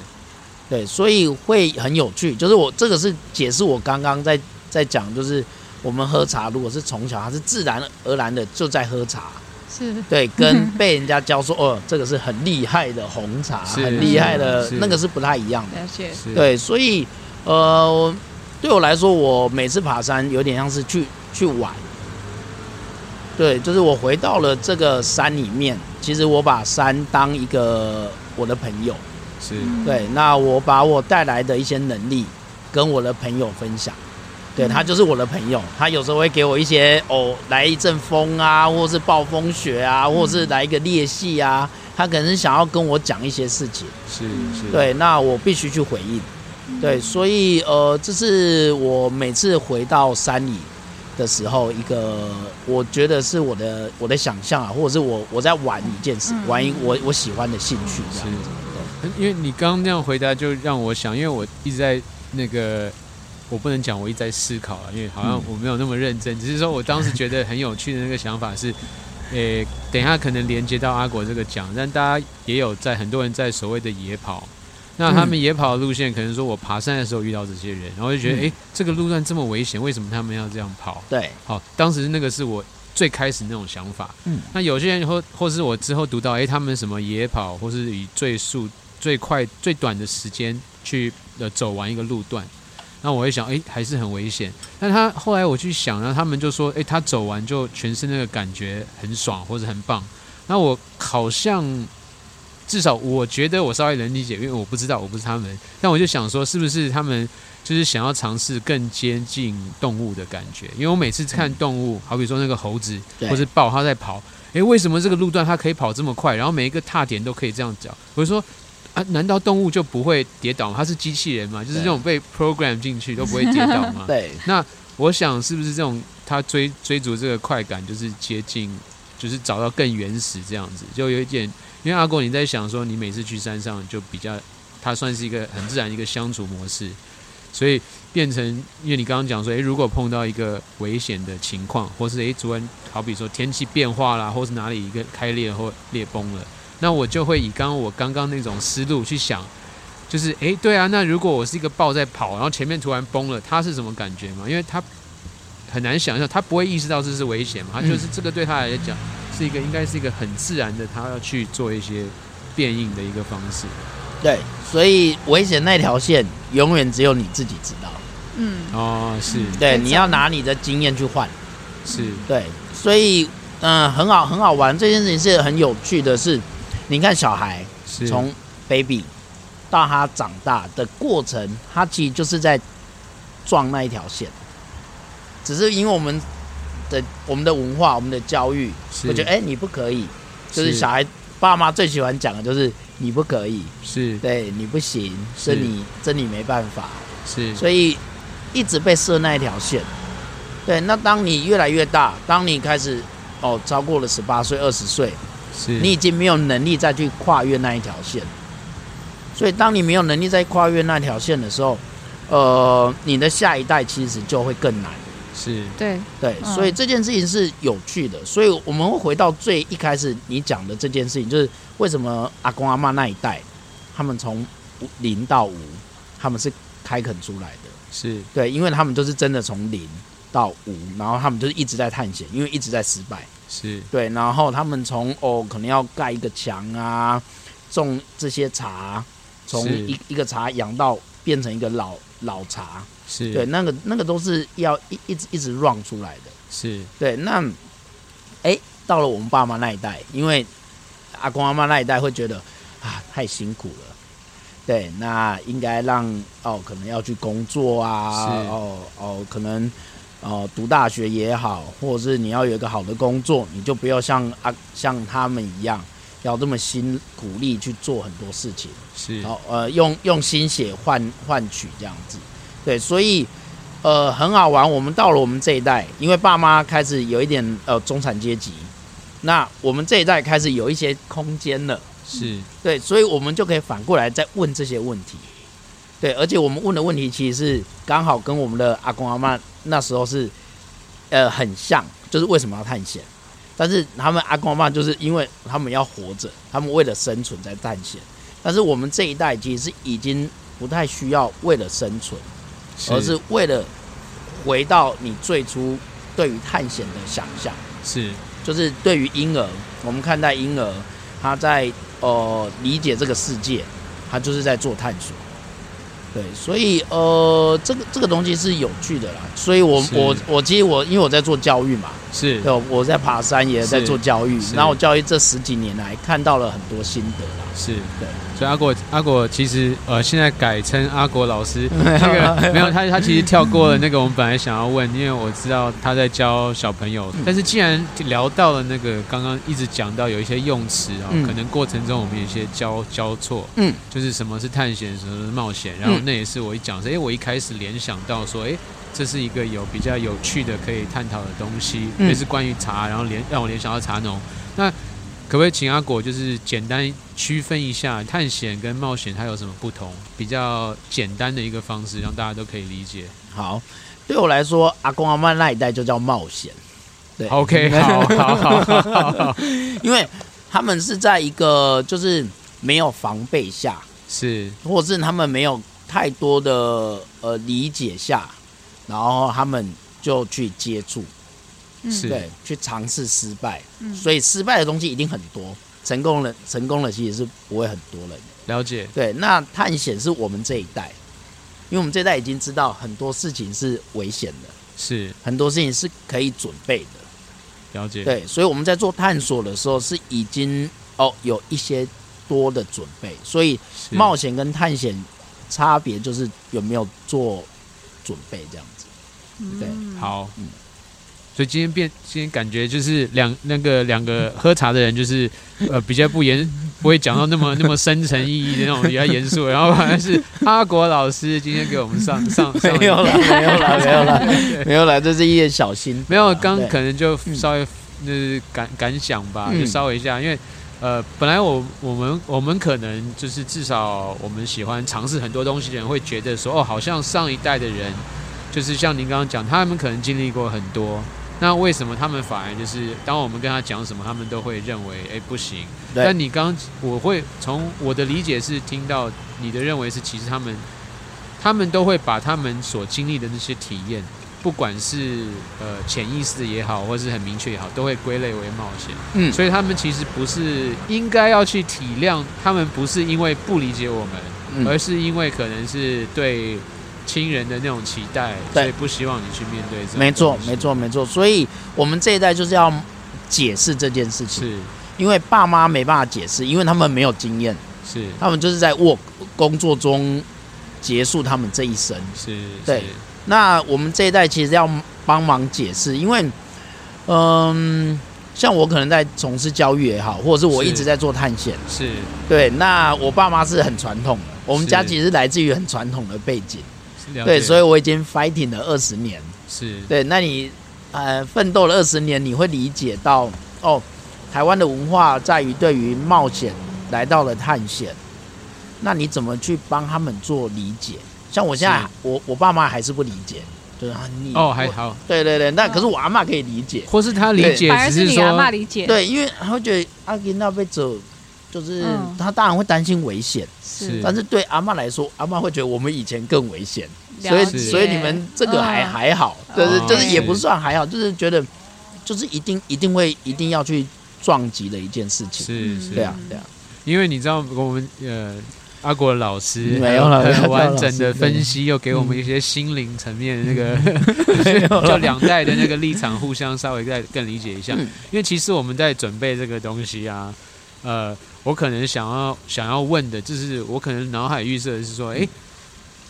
对，所以会很有趣，就是我这个是解释我刚刚在在讲就是。我们喝茶，如果是从小他是自然而然的就在喝茶，是对，跟被人家教说哦，这个是很厉害的红茶，很厉害的那个是不太一样的。对，所以呃，对我来说，我每次爬山有点像是去去玩。对，就是我回到了这个山里面，其实我把山当一个我的朋友。是对，那我把我带来的一些能力跟我的朋友分享。对他就是我的朋友，他有时候会给我一些哦，来一阵风啊，或是暴风雪啊，或者是来一个裂隙啊，他可能是想要跟我讲一些事情。是是，对，那我必须去回应。对，所以呃，这是我每次回到山里的时候，一个我觉得是我的我的想象啊，或者是我我在玩一件事，玩一我我喜欢的兴趣这样子。因为你刚刚那样回答，就让我想，因为我一直在那个。我不能讲，我一直在思考了，因为好像我没有那么认真。只是说我当时觉得很有趣的那个想法是，诶，等一下可能连接到阿国这个讲，但大家也有在很多人在所谓的野跑，那他们野跑的路线，可能说我爬山的时候遇到这些人，然后就觉得，诶、这个路段这么危险，为什么他们要这样跑？对，好，当时那个是我最开始那种想法。嗯，那有些人或或是我之后读到，诶，他们什么野跑，或是以最速、最快、最短的时间去呃走完一个路段，那我会想，诶，还是很危险。但他后来我去想，然后他们就说，诶，他走完就全身那个感觉很爽，或者很棒。那我好像至少我觉得我稍微能理解，因为我不知道我不是他们，但我就想说，是不是他们就是想要尝试更接近动物的感觉？因为我每次看动物，好比说那个猴子或是豹，它在跑，诶，为什么这个路段它可以跑这么快？然后每一个踏点都可以这样脚，我就说。啊，难道动物就不会跌倒吗？它是机器人嘛，就是这种被 program 进去都不会跌倒吗？对，那我想是不是这种他追追逐这个快感，就是接近，就是找到更原始这样子，就有一点。因为阿国你在想说，你每次去山上就比较，它算是一个很自然一个相处模式，所以变成，因为你刚刚讲说，诶，如果碰到一个危险的情况，或是诶，突然好比说天气变化啦，或是哪里一个开裂或裂崩了，那我就会以刚刚我刚刚那种思路去想。就是诶，对啊，那如果我是一个豹在跑，然后前面突然崩了，它是什么感觉嘛？因为它很难想象，他不会意识到这是危险嘛？他就是这个对他来讲是一个应该是一个很自然的，他要去做一些变应的一个方式。对，所以危险那条线永远只有你自己知道。嗯，哦，是对，你要拿你的经验去换。是，对，所以嗯、呃很好，很好玩。这件事情是很有趣的是，你看小孩是。从 baby 到他长大的过程，他其实就是在撞那一条线，只是因为我们的我们的文化、我们的教育，我觉得哎、你不可以，就是是。小孩爸妈最喜欢讲的就是你不可以，是。对你不行，是。你真你没办法，是。所以一直被设那一条线。对，那当你越来越大，当你开始哦超过了十八岁、二十岁，是你已经没有能力再去跨越那一条线。所以，当你没有能力再跨越那条线的时候，呃，你的下一代其实就会更难。是对，对，嗯所以这件事情是有趣的。所以我们会回到最一开始你讲的这件事情，就是为什么阿公阿妈那一代，他们从零到无，他们是开垦出来的。是对，因为他们就是真的从零到无，然后他们就是一直在探险，因为一直在失败。是。对，然后他们从哦，可能要盖一个墙啊，种这些茶，从一一个茶养到变成一个老老茶，是。对，那个那个都是要一一直一直 run 出来的。是。对，那哎，到了我们爸妈那一代，因为阿公阿妈那一代会觉得啊太辛苦了，对，那应该让哦可能要去工作啊，是。哦哦可能哦读大学也好，或者是你要有一个好的工作，你就不要像啊像他们一样要这么辛苦力去做很多事情。是然后呃用用心血换换取这样子，对，所以呃很好玩。我们到了我们这一代，因为爸妈开始有一点呃中产阶级，那我们这一代开始有一些空间了，是对，所以我们就可以反过来再问这些问题，对，而且我们问的问题其实是刚好跟我们的阿公阿妈那时候是呃很像，就是为什么要探险。但是他们阿公阿妈就是因为他们要活着，他们为了生存在探险。但是我们这一代其实是已经不太需要为了生存，而是为了回到你最初对于探险的想象，是就是对于婴儿，我们看待婴儿，他在呃理解这个世界，他就是在做探索。对，所以呃，这个这个东西是有趣的啦。所以我我我其实我因为我在做教育嘛，是。对，我在爬山也在做教育，然后我教育这十几年来看到了很多心得啦。是。对，所以阿果阿果其实呃现在改称阿果老师，那个没有他他其实跳过了那个我们本来想要问，因为我知道他在教小朋友，但是既然聊到了那个刚刚一直讲到有一些用词啊、嗯。可能过程中我们有一些交交错，嗯，就是什么是探险，什么是冒险，然后嗯。那也是我一讲说，哎、我一开始联想到说，哎、这是一个有比较有趣的可以探讨的东西，嗯也是关于茶，然后联让我联想到茶农。那可不可以请阿果就是简单区分一下探险跟冒险它有什么不同？比较简单的一个方式，让大家都可以理解。好，对我来说，阿公阿妈那一代就叫冒险。对 OK，好好好好好好，因为他们是在一个就是没有防备下，是或是他们没有太多的呃理解下，然后他们就去接触，嗯。是。对，去尝试失败，嗯。所以失败的东西一定很多，成功了成功了其实是不会很多人。的。了解，对，那探险是我们这一代，因为我们这一代已经知道很多事情是危险的，是。很多事情是可以准备的。了解，对，所以我们在做探索的时候是已经哦有一些多的准备，所以冒险跟探险差别就是有没有做准备这样。子。对。嗯。好。嗯，所以今天变，今天感觉就是两那个两个喝茶的人，就是呃比较不严，不会讲到那么那么深层意义的那种比较严肃，然后反而是阿国老师今天给我们上 上上没有了，没有了，没有了，没有了，这是一点小心。没有，刚可能就稍微那感感想吧，嗯。就稍微一下，因为呃，本来我我们我们可能就是至少我们喜欢尝试很多东西的人会觉得说，哦，好像上一代的人，就是像您刚刚讲，他们可能经历过很多。那为什么他们反而就是当我们跟他讲什么，他们都会认为，哎，不行。但你刚我会从我的理解是听到你的认为是，其实他们他们都会把他们所经历的那些体验，不管是呃潜意识也好，或是很明确也好，都会归类为冒险。嗯，所以他们其实不是应该要去体谅，他们不是因为不理解我们，嗯而是因为可能是对亲人的那种期待，对。所以不希望你去面对这没错没，错，没错。所以我们这一代就是要解释这件事情，是。因为爸妈没办法解释，因为他们没有经验，是。他们就是在 work 工作中结束他们这一生。是，对。那我们这一代其实要帮忙解释，因为，嗯，像我可能在从事教育也好，或者是我一直在做探险，是。是。对。那我爸妈是很传统的，我们家其实来自于很传统的背景，对，所以我已经 fighting 了二十年。是。对，那你呃奋斗了二十年，你会理解到哦，台湾的文化在于对于冒险来到了探险，那你怎么去帮他们做理解？像我现在，我我爸妈还是不理解，就是啊你哦，还好，对对对，那可是我阿妈可以理解，或是他理解，反而只你阿妈理解，对，因为他会觉得阿金那被走，就是、嗯。他当然会担心危险，是。但是对阿妈来说，阿妈会觉得我们以前更危险，所以所以你们这个还、嗯。还好，就是哦。就是也不算还好，就是觉得就是一定一定会一定要去撞击的一件事情。嗯。是。是，对啊，对啊，因为你知道我们呃。阿国老师 没有了很完整的分析，又给我们一些心灵层面的那个，没有就两代的那个立场互相稍微再更理解一下。嗯。因为其实我们在准备这个东西啊，呃，我可能想要想要问的，就是我可能脑海预设的是说，诶，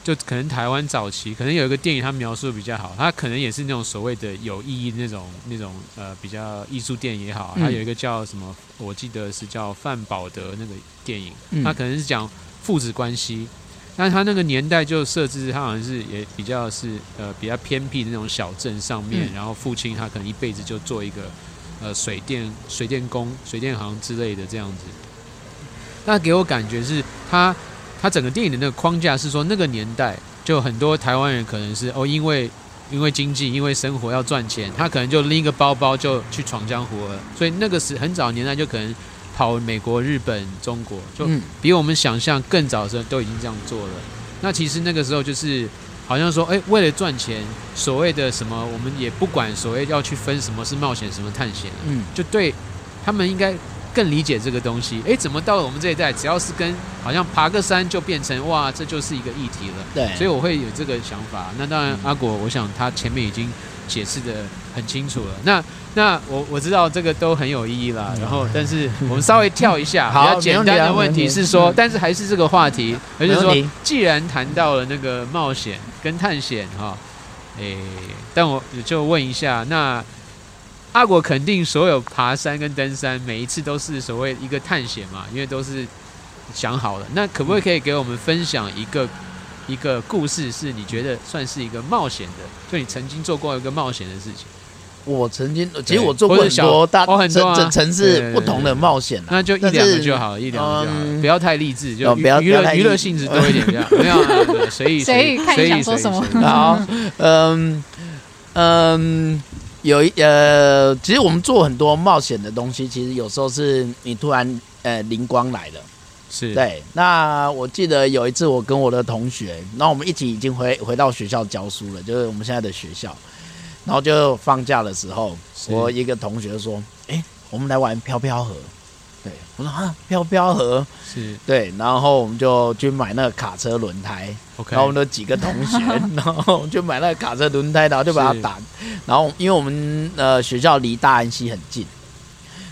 就可能台湾早期可能有一个电影，它描述的比较好，它可能也是那种所谓的有意义的那种那种呃比较艺术电影也好，嗯它有一个叫什么，我记得是叫范宝德那个电影，嗯它可能是讲父子关系。但他那个年代就设置，他好像是也比较是呃比较偏僻的那种小镇上面，嗯然后父亲他可能一辈子就做一个呃水电水电工、水电行之类的这样子。那给我感觉是他他整个电影的那个框架是说，那个年代就很多台湾人可能是哦，因为因为经济，因为生活要赚钱，他可能就拎一个包包就去闯江湖了。所以那个时很早年代就可能跑美国、日本、中国，就嗯比我们想象更早的时候都已经这样做了。那其实那个时候就是好像说，哎，为了赚钱，所谓的什么，我们也不管所谓要去分什么是冒险，什么探险，嗯，就对他们应该更理解这个东西。哎，怎么到了我们这一代，只要是跟好像爬个山就变成哇，这就是一个议题了。对，所以我会有这个想法。那当然，阿果，我想他前面已经解释的很清楚了。那那我我知道这个都很有意义啦。然后，但是我们稍微跳一下，比较简单的问题是说，但是还是这个话题，而且说既然谈到了那个冒险跟探险哈，诶，但我就问一下，那阿果肯定所有爬山跟登山，每一次都是所谓一个探险嘛，因为都是想好了。那可不可以给我们分享一个一个故事，是你觉得算是一个冒险的，就你曾经做过一个冒险的事情？我曾经其实我做过很多大哦很多啊。城城对对市不同的冒险啊，那就一两个就好，一两个就好，嗯。不要太励志，就哦不要娱乐娱乐性质多一点，比较没有 随意随意看你随意想说什么随意。好，嗯嗯，有一呃，其实我们做很多冒险的东西，其实有时候是你突然呃灵光来了，是，对，那我记得有一次我跟我的同学，然后我们一起已经回回到学校教书了，就是我们现在的学校，然后就放假的时候，我一个同学说：“哎、我们来玩飘飘河。”对，我说啊，飘飘河，是。对，然后我们就去买那个卡车轮胎，OK，然后我们的几个同学，然后我们就买那个卡车轮胎，然后就把它打，然后因为我们呃学校离大安溪很近，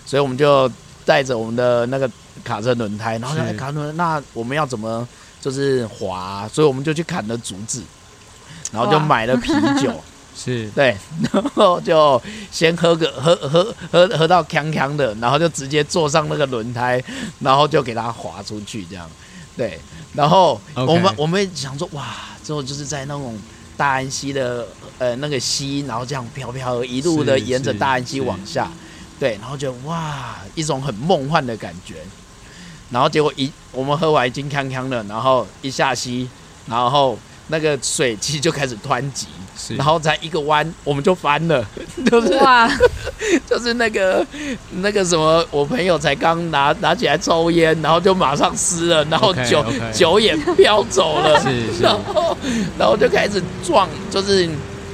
所以我们就带着我们的那个卡车轮胎，然后说是。哎卡车轮，那我们要怎么就是滑？所以我们就去砍了竹子，然后就买了啤酒，是。对，然后就先喝个喝喝喝喝到锵锵的，然后就直接坐上那个轮胎，然后就给它滑出去，这样，对，然后我们我们想说，哇，之后就是在那种大安溪的呃那个溪，然后这样飘飘一路的沿着大安溪往下，对，然后就哇一种很梦幻的感觉，然后结果一我们喝完已经锵锵了，然后一下溪，然后那个水汽就开始湍急。然后才一个弯，我们就翻了，就是哇，就是那个那个什么，我朋友才刚拿拿起来抽烟，然后就马上湿了，然后酒酒也飘走了，是是。然后然后就开始撞，就是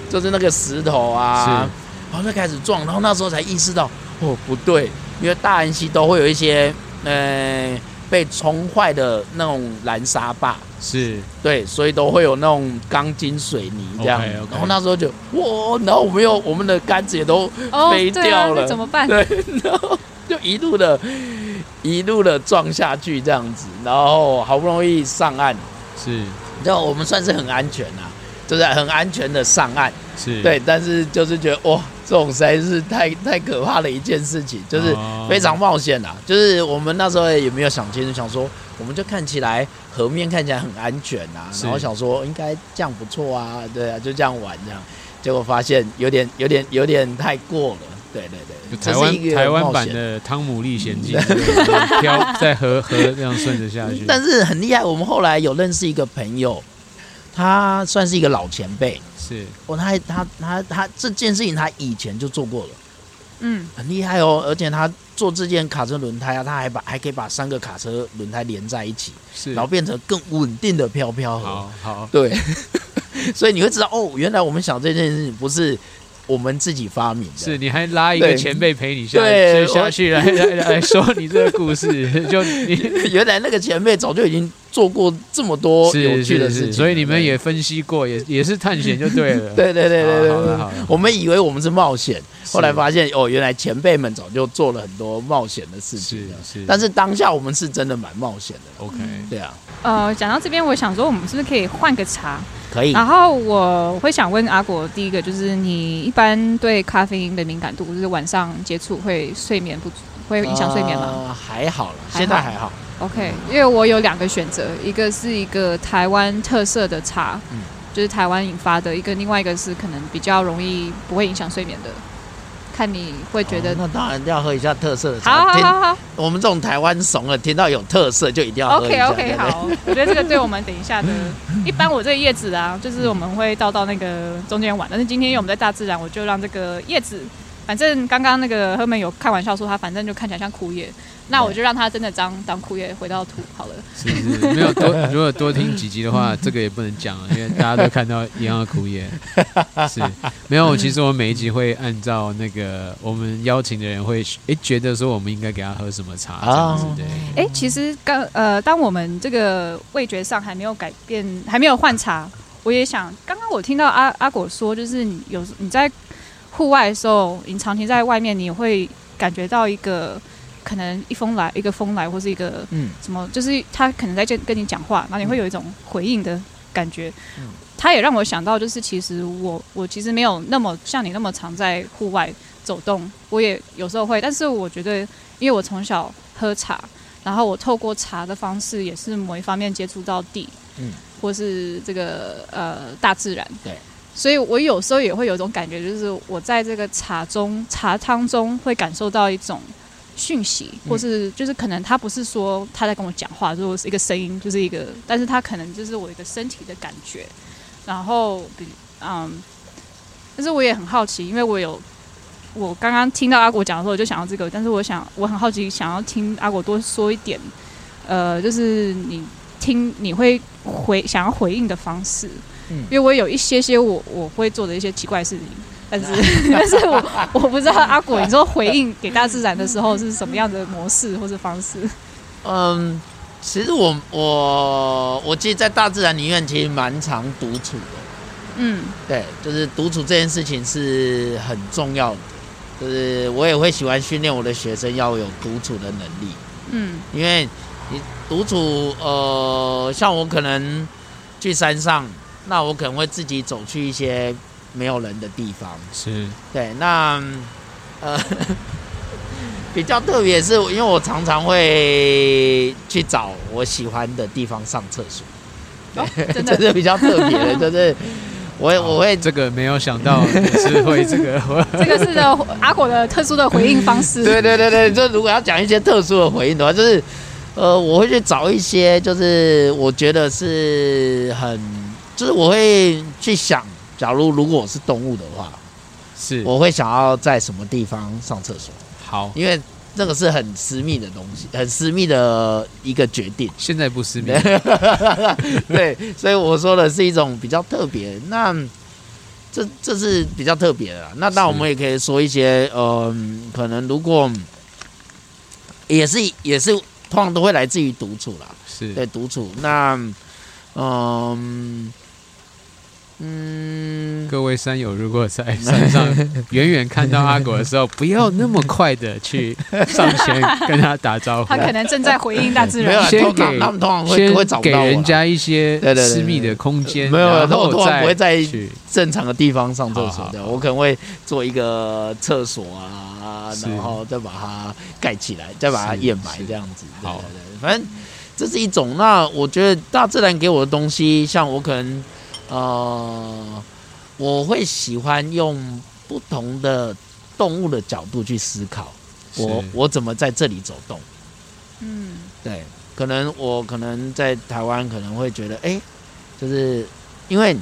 就是那个石头啊，然后就开始撞，然后那时候才意识到，哦不对，因为大安溪都会有一些呃被冲坏的那种蓝沙坝，是。对，所以都会有那种钢筋水泥这样。然后那时候就哇，然后我们又我们的杆子也都哦，飞掉了。那怎么办？对，然 后就一路的一路的撞下去这样子，然后好不容易上岸，是。就我们算是很安全啊，就是很安全的上岸。是，对，但是就是觉得哇，这种实在是太太可怕的一件事情，就是哦。非常冒险啦。就是我们那时候也没有想清楚，想说我们就看起来河面看起来很安全啊，然后想说应该这样不错啊，对啊，就这样玩这样，结果发现有点有点有点太过了，对对对，台湾台湾版的《汤姆历险记》在河河这样顺着下去，但是很厉害，我们后来有认识一个朋友，他算是一个老前辈，是。哦，他还他他他这件事情他以前就做过了。嗯，很厉害哦，而且他做这件卡车轮胎啊，他还把还可以把三个卡车轮胎连在一起，是，然后变成更稳定的飘飘盒。好好。对，所以你会知道哦，原来我们想这件事情不是我们自己发明的，是，你还拉一个前辈陪你下下去来来来说你这个故事，就你。原来那个前辈早就已经做过这么多有趣的事情了，所以你们也分析过，也也是探险就对了。对对对对对我们以为我们是冒险，后来发现哦，原来前辈们早就做了很多冒险的事情是了。是，但是当下我们是真的蛮冒险的，OK。对啊，呃，讲到这边，我想说，我们是不是可以换个茶？可以。然后我会想问阿果，第一个就是你一般对咖啡因的敏感度，就是晚上接触会睡眠不足，会影响睡眠吗？呃还好了，现在还好。OK，因为我有两个选择，一个是一个台湾特色的茶，嗯就是台湾引发的一个，另外一个是可能比较容易不会影响睡眠的，看你会觉得。哦那当然要喝一下特色的好茶。好好好好我们这种台湾怂了，听到有特色就一定要喝一，OK 下。OK 对不对好，我觉得这个对我们等一下的，一般我这个叶子啊，就是我们会倒到那个中间碗，但是今天因为我们在大自然，我就让这个叶子，反正刚刚那个赫门有开玩笑说它反正就看起来像枯叶，那我就让他真的当当枯叶回到土好了。是是，没有多，如果多听几集的话，这个也不能讲了，因为大家都看到一样的枯叶。是，没有，其实我每一集会按照那个我们邀请的人会诶觉得说我们应该给他喝什么茶这样子哦，对，哎、其实刚呃，当我们这个味觉上还没有改变，还没有换茶，我也想，刚刚我听到阿阿果说，就是你有你在户外的时候，你长期在外面，你会感觉到一个可能一风来，一个风来，或是一个嗯，什么，就是他可能在跟跟你讲话，然后你会有一种回应的感觉。嗯。他也让我想到，就是其实我我其实没有那么像你那么常在户外走动，我也有时候会，但是我觉得，因为我从小喝茶，然后我透过茶的方式，也是某一方面接触到地，嗯，或是这个呃大自然，对，所以我有时候也会有一种感觉，就是我在这个茶中茶汤中会感受到一种讯息，嗯。或是就是可能他不是说他在跟我讲话，就是一个声音，就是一个，但是他可能就是我一个身体的感觉，然后比嗯，但是我也很好奇，因为我有我刚刚听到阿果讲的时候，我就想到这个，但是我想我很好奇，想要听阿果多说一点，呃，就是你听你会回想要回应的方式，嗯。因为我有一些些我我会做的一些奇怪的事情，但是 但是我我不知道阿果，你说回应给大自然的时候是什么样的模式或者方式？嗯，其实我我我记得在大自然里面其实蛮常独处的，嗯。对，就是独处这件事情是很重要的，就是我也会喜欢训练我的学生要有独处的能力，嗯。因为你独处，呃，像我可能去山上，那我可能会自己走去一些没有人的地方，是。对，那呃 比较特别是，因为我常常会去找我喜欢的地方上厕所，哦真这的 是比较特别的，就是我会我会这个没有想到你是会这个，这个是的阿果的特殊的回应方式。对对对对，就如果要讲一些特殊的回应的话，就是呃，我会去找一些，就是我觉得是很，就是我会去想，假如如果我是动物的话，是我会想要在什么地方上厕所，好，因为这个是很私密的东西，很私密的一个决定。现在不私密，对，所以我说的是一种比较特别。那这这是比较特别的啦。那当然我们也可以说一些，嗯、可能如果也是也是通常都会来自于独处啦，是对，独处。那嗯嗯，各位山友，如果在山上 远远看到阿果的时候，不要那么快的去上前跟他打招呼他，可能正在回应大自没有啦然。先给他们通常会先会找不给到人家一些私密的空间，没有然后他们通常不会在正常的地方上厕所的，我可能会做一个厕所啊，然后再把它盖起来，再把它掩埋这样子。对好对对，反正这是一种。那我觉得大自然给我的东西，像我可能呃，我会喜欢用不同的动物的角度去思考，我是。我怎么在这里走动。嗯。对，可能我可能在台湾可能会觉得，哎、就是因为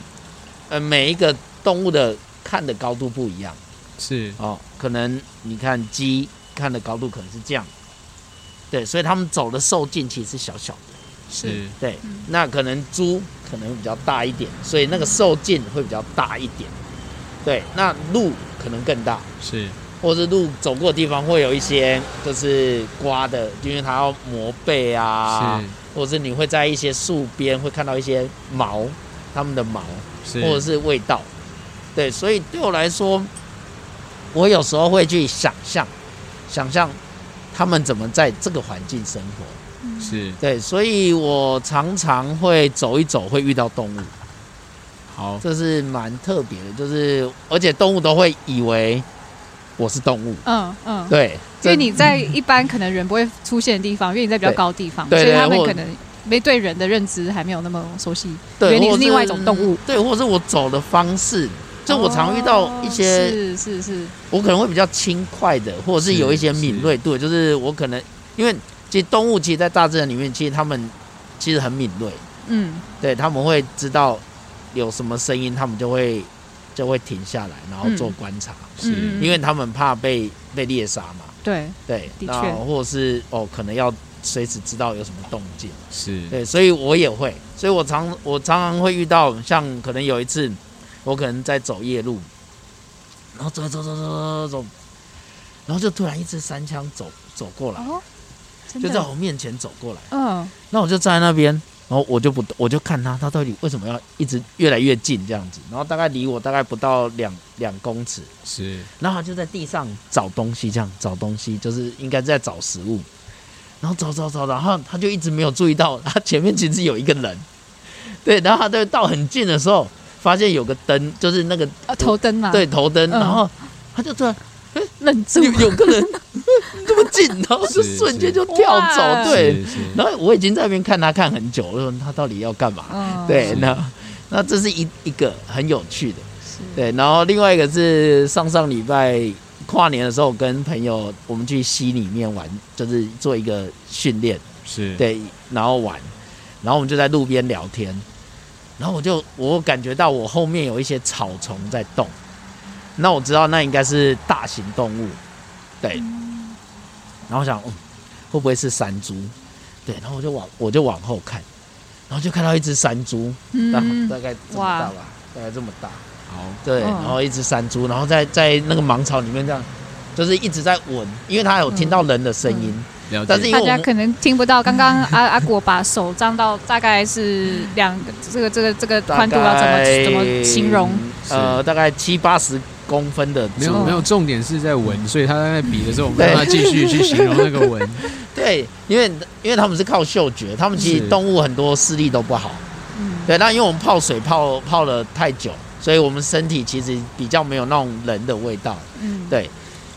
呃每一个动物的看的高度不一样。是。哦，可能你看鸡看的高度可能是这样，对，所以他们走的受劲其实是小小的，是。对，嗯。那可能猪可能比较大一点，所以那个受劲会比较大一点，对，那鹿可能更大，是。或是鹿走过的地方会有一些就是刮的，因为它要磨背啊，是。或者是你会在一些树边会看到一些毛，它们的毛，是，或者是味道。对，所以对我来说，我有时候会去想象，想象他们怎么在这个环境生活。是对，所以我常常会走一走，会遇到动物，好这是蛮特别的。就是而且动物都会以为我是动物。嗯嗯，对，这因为你在一般可能人不会出现的地方，因为你在比较高地方，对所以他们可能没对人的认知还没有那么熟悉，以对，或者为你是另外一种动物。对，或者是我走的方式，就我常遇到一些。哦是是是，我可能会比较轻快的，或者是有一些敏锐度，就是我可能因为其实动物其实，在大自然里面，其实他们其实很敏锐，嗯。对他们会知道有什么声音，他们就会就会停下来，然后做嗯观察，是。嗯因为他们怕被被猎杀嘛，对，对，的确。那或者是哦，可能要随时知道有什么动静，是。对，所以我也会，所以我常我常常会遇到，像可能有一次，我可能在走夜路，然后走走走走走走走，然后就突然一只三枪走走过来，就在，我面前走过来，嗯。那我就站在那边，然后我就不我就看他，他到底为什么要一直越来越近这样子，然后大概离我大概不到两两公尺，是。然后他就在地上找东西，这样找东西，就是应该是在找食物。然后找找找，然后他就一直没有注意到，他前面其实有一个人，对，然后他就到很近的时候，发现有个灯，就是那个啊，头灯嘛，对，头灯，嗯。然后他就突然 愣住。有，有个人这么近，然后就瞬间就跳走，对，然后我已经在那边看他看很久，我说他到底要干嘛？嗯，对，那那这是一一个很有趣的。对，然后另外一个是上上礼拜跨年的时候，跟朋友我们去溪里面玩，就是做一个训练，是，对，然后玩，然后我们就在路边聊天，然后我就我感觉到我后面有一些草丛在动，那我知道那应该是大型动物，对，然后我想、嗯、会不会是山猪？对，然后我就往我就往后看，然后就看到一只山猪，大嗯，大概这么哇大吧，大概这么大。好，对，嗯然后一只山猪，然后在在那个芒草里面这样，就是一直在闻，因为它有听到人的声音，了解。大但是因为我们家可能听不到，刚刚阿阿果把手张到大概是两个，这个这个这个宽度要怎么怎么形容？呃，大概七八十公分的没有没有，重点是在闻，所以他在比的时候，我们让他继续去形容那个闻。对，因为因为他们是靠嗅觉，他们其实动物很多视力都不好。嗯，对，那因为我们泡水泡泡了太久，所以我们身体其实比较没有那种人的味道。嗯，对，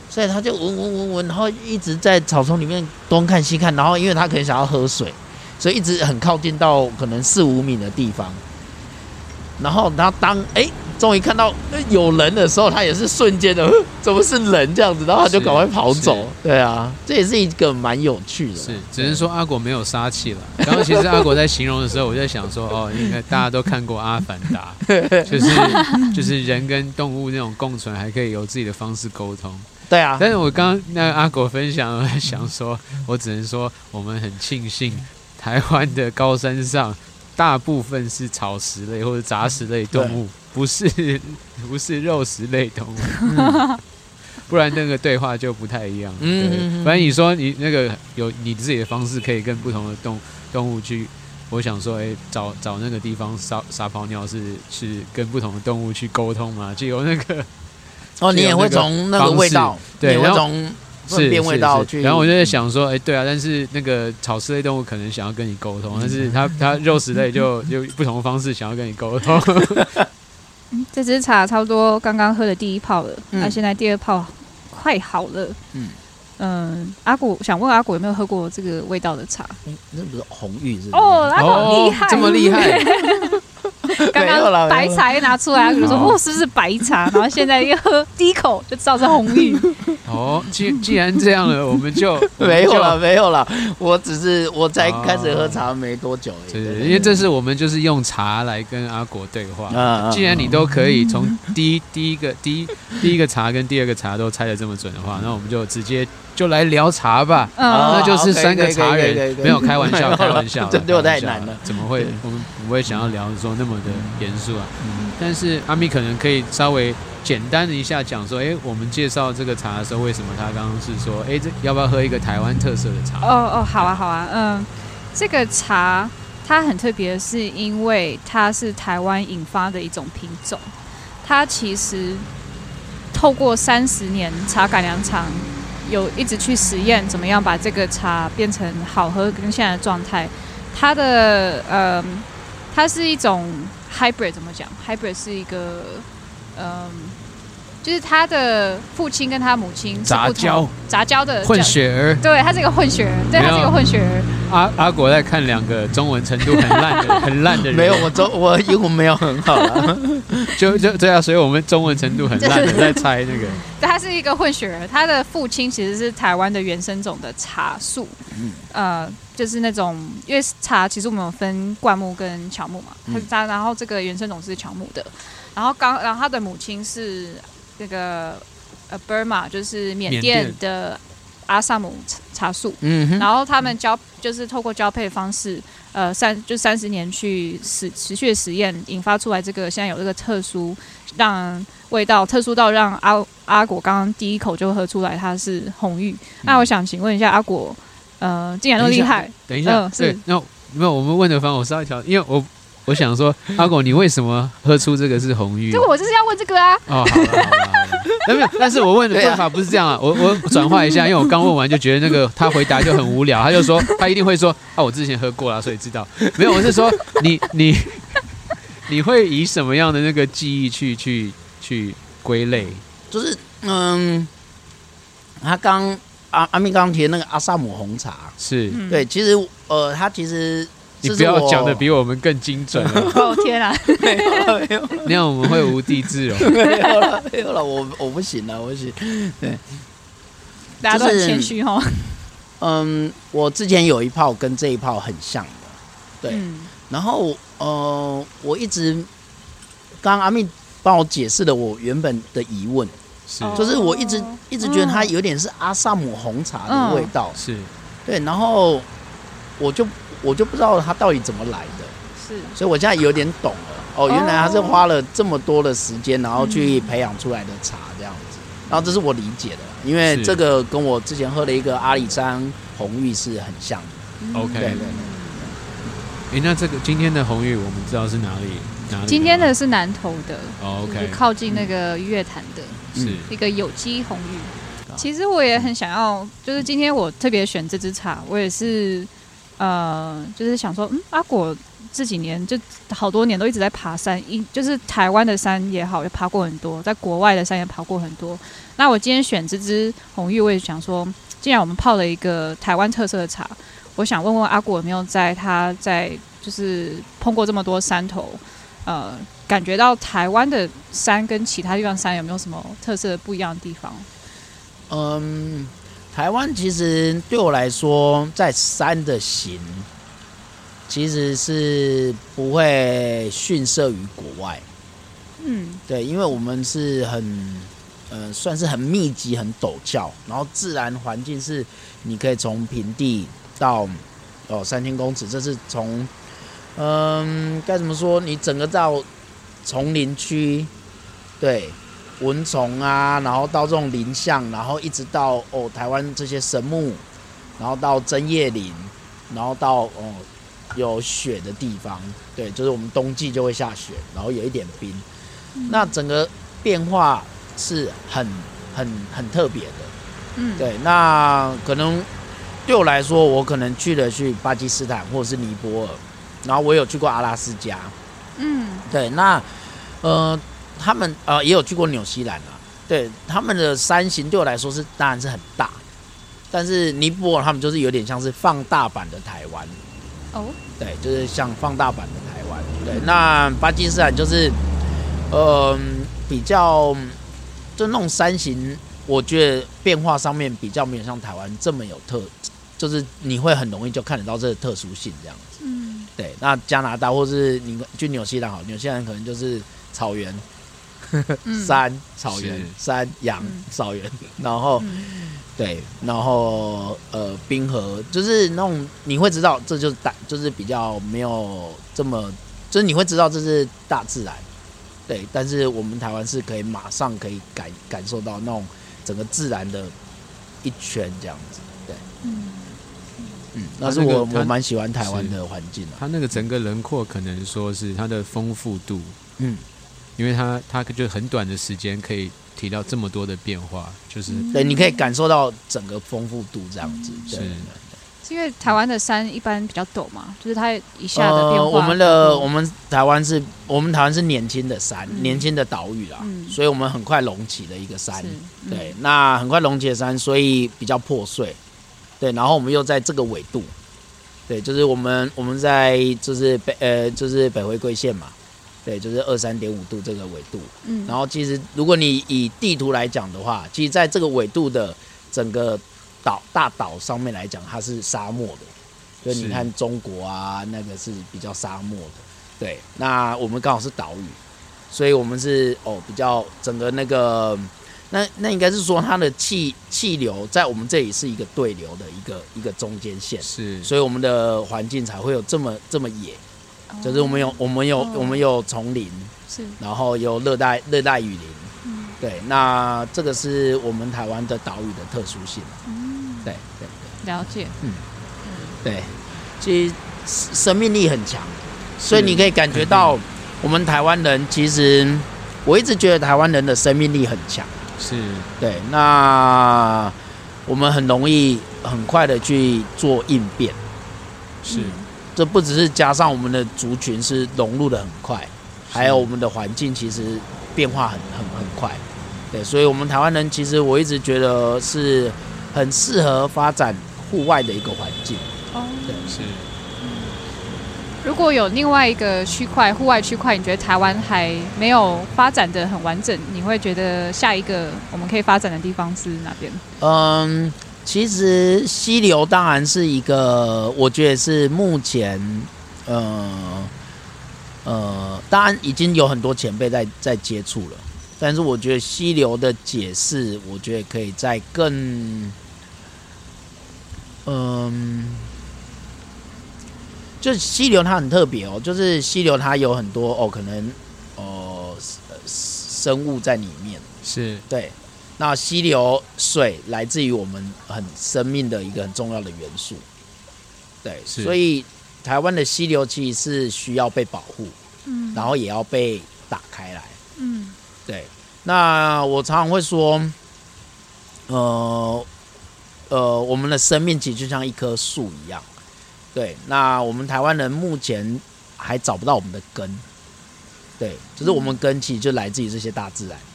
所以他就闻闻闻闻，然后一直在草丛里面东看西看，然后因为他可能想要喝水，所以一直很靠近到可能四五米的地方。然后他当哎终于看到呃有人的时候，他也是瞬间的，怎么是人这样子？然后他就赶快跑走。对啊，这也是一个蛮有趣的。是，只能说阿果没有杀气了。然后其实阿果在形容的时候，我在想说，哦，应该大家都看过《阿凡达》，就是就是人跟动物那种共存，还可以有自己的方式沟通。对啊，但是我刚刚那个阿果分享，我在想说，我只能说我们很庆幸台湾的高山上大部分是草食类或者杂食类动物，不是 不是肉食类动物。不然那个对话就不太一样。嗯反正你说你那个有你自己的方式，可以跟不同的动动物去。我想说，哎、找找那个地方撒撒泡尿是是跟不同的动物去沟通嘛，就有那个哦，你也会从那个味道，对然后从分是辨味道。然后我就在想说，哎、对啊，但是那个草食类动物可能想要跟你沟通，但是它它肉食类就就不同的方式想要跟你沟通。这支茶差不多刚刚喝的第一泡了，嗯那、现在第二泡快好了。嗯嗯阿古想问阿古有没有喝过这个味道的茶？嗯那不是红玉是不是？哦，阿古厉害，这么厉害，刚刚白茶一拿出来，就说：“哦哦，是不是白茶？”然后现在一喝第一口就知道是红玉。哦，既既然这样了，我们就 没有了，没有了，我只是我才开始喝茶没多久而已。对对，对因为这是我们就是用茶来跟阿果对话。啊既然你都可以从第一第一个第一第一个茶跟第二个茶都猜的这么准的话，那我们就直接就来聊茶吧。嗯，哦那就是三个茶人，没有开玩笑，开玩笑，这对我太难了怎么会？我们不会想要聊说那么的严肃啊。嗯但是阿咪可能可以稍微简单的一下讲说，哎，我们介绍这个茶的时候，为什么他刚刚是说，哎，这要不要喝一个台湾特色的茶？哦哦，好啊好啊，嗯，这个茶它很特别，是因为它是台湾引发的一种品种，它其实透过三十年茶改良厂有一直去实验，怎么样把这个茶变成好喝跟现在的状态。它的呃，它是一种 hybrid，怎么讲？hybrid 是一个嗯。就是他的父亲跟他母亲杂交。杂交的混血儿，对他是一个混血儿，对他是一个混血儿。阿阿果在看两个中文程度很烂的 很烂的人，没有，我中我英文没有很好啊。就就对啊，所以我们中文程度很烂的在猜那个。对，他是一个混血儿，他的父亲其实是台湾的原生种的茶树，嗯。呃，就是那种因为茶其实我们有分灌木跟乔木嘛，嗯它然后这个原生种是乔木的，然后刚然后他的母亲是那个呃 Burma，就是缅缅甸。甸的阿萨姆茶茶树，嗯哼，然后他们交就是透过交配方式，呃，三就三十年去实持续的实验，引发出来这个现在有这个特殊，让味道特殊到让阿阿果刚刚第一口就喝出来它是红玉。那我想请问一下阿果，呃，竟然那么厉害，等一下，嗯是，那没有我们问的方法，我稍微调，因为我我想说，阿果，你为什么喝出这个是红玉？这个我就是要问这个啊。哦，好了好了没有，但是我问的对啊问法不是这样啊，我我转化一下，因为我刚问完就觉得那个他回答就很无聊，他就说他一定会说啊，我之前喝过了，所以知道。没有，我是说你你你会以什么样的那个记忆去去去归类？就是嗯，他刚阿阿咪刚刚提的那个阿萨姆红茶，是嗯，对，其实呃，他其实你不要讲的比我们更精准了，哦天啊，没有了没有。了那样我们会无地自容。没有了没有了，我我不行了，我不行。对。大家都很谦虚哦。嗯，我之前有一炮跟这一炮很像的，对。嗯。然后呃，我一直刚刚阿密帮我解释了我原本的疑问，是。哦。就是我一直一直觉得它嗯。有点是阿萨姆红茶的味道，是，对，然后我就我就不知道它到底怎么来的，是所以我现在有点懂了。哦，原来他是花了这么多的时间，然后去培养出来的茶这样子。然后这是我理解的，因为这个跟我之前喝的一个阿里山红玉是很像的。OK，对对对。诶，那这个今天的红玉我们知道是哪里？哪里？今天的是南投的，哦就是，OK，靠近那个月坛的是一个有机红玉。啊其实我也很想要，就是今天我特别选这支茶，我也是呃，就是想说，嗯，阿果这几年就好多年都一直在爬山，一就是台湾的山也好，也爬过很多，在国外的山也爬过很多。那我今天选这支红玉，我也想说，既然我们泡了一个台湾特色的茶，我想问问阿果有没有在他在就是碰过这么多山头，呃，感觉到台湾的山跟其他地方山有没有什么特色不一样的地方？嗯，台湾其实对我来说，在山的行其实是不会逊色于国外。嗯对，因为我们是很呃，算是很密集、很陡峭，然后自然环境是你可以从平地到哦三千公尺，这是从嗯该怎么说？你整个到丛林区，对蚊虫啊，然后到这种林相，然后一直到哦台湾这些神木，然后到针叶林，然后到哦有雪的地方，对，就是我们冬季就会下雪，然后有一点冰。那整个变化是很很很特别的，嗯，对。那可能对我来说，我可能去了去巴基斯坦或者是尼泊尔，然后我有去过阿拉斯加，嗯对。那呃，他们呃也有去过纽西兰啊，对。他们的山形对我来说是当然是很大，但是尼泊尔他们就是有点像是放大版的台湾，哦，对，就是像放大版的台湾。对，那巴基斯坦就是，呃，比较就那种山形，我觉得变化上面比较没有像台湾这么有特，就是你会很容易就看得到这个特殊性这样子。嗯对，那加拿大或是你去纽西兰好，纽西兰可能就是草原、嗯山、草原、山、羊嗯、草原，然后。嗯。对，然后呃，冰河就是那种你会知道，这就是大，就是比较没有这么，就是你会知道这是大自然，对。但是我们台湾是可以马上可以感感受到那种整个自然的一圈这样子，对，嗯。嗯，那是我我蛮喜欢台湾的环境的、它那个整个轮廓可能说是它的丰富度，嗯，因为它它就很短的时间可以提到这么多的变化，就是对，你可以感受到整个丰富度这样子，对是。是因为台湾的山一般比较陡嘛，就是它一下的变化。呃，我们的我们台湾是我们台湾是年轻的山，嗯。年轻的岛屿啦，嗯。所以我们很快隆起的一个山，嗯。对，那很快隆起的山，所以比较破碎，对，然后我们又在这个纬度，对，就是我们我们在就是北呃就是北回归线嘛，对，就是二三点五度这个纬度，嗯，然后其实如果你以地图来讲的话，其实在这个纬度的整个岛大岛上面来讲，它是沙漠的。所以你看中国啊，那个是比较沙漠的。对，那我们刚好是岛屿，所以我们是哦比较整个那个，那那应该是说它的气气流在我们这里是一个对流的一个一个中间线，是。所以我们的环境才会有这么这么野，就是我们有我们有哦我们有丛林，是。然后有热带热带雨林，嗯。对，那这个是我们台湾的岛屿的特殊性，嗯。对对对。了解，嗯。对，其实生命力很强，所以你可以感觉到我们台湾人其实，我一直觉得台湾人的生命力很强，是。对，那我们很容易很快的去做应变，是。嗯这不只是加上我们的族群是融入的很快，还有我们的环境其实变化很很很快，对，所以我们台湾人其实我一直觉得是很适合发展户外的一个环境。哦。对是如果有另外一个区块，户外区块，你觉得台湾还没有发展的很完整，你会觉得下一个我们可以发展的地方是哪边？嗯，其实溪流当然是一个，我觉得是目前，呃呃，当然已经有很多前辈在在接触了，但是我觉得溪流的解释，我觉得可以再更，嗯、就是溪流它很特别哦，就是溪流它有很多哦，可能哦、呃生物在里面。是对，那溪流水来自于我们很生命的一个很重要的元素。对，所以台湾的溪流其实是需要被保护，嗯然后也要被打开来。嗯对，那我常常会说，呃呃，我们的生命其实就像一棵树一样。对，那我们台湾人目前还找不到我们的根。对，就是我们根其实就来自于这些大自然。嗯，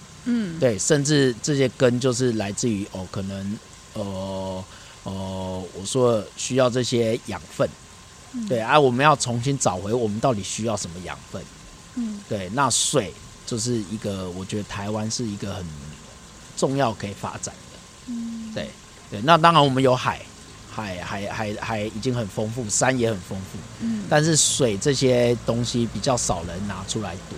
对，甚至这些根就是来自于哦，可能呃呃，我说需要这些养分。对啊，我们要重新找回我们到底需要什么养分。嗯对，那水就是一个，我觉得台湾是一个很重要可以发展的。嗯对对，那当然我们有海，海海海海已经很丰富，山也很丰富，嗯但是水这些东西比较少人拿出来读。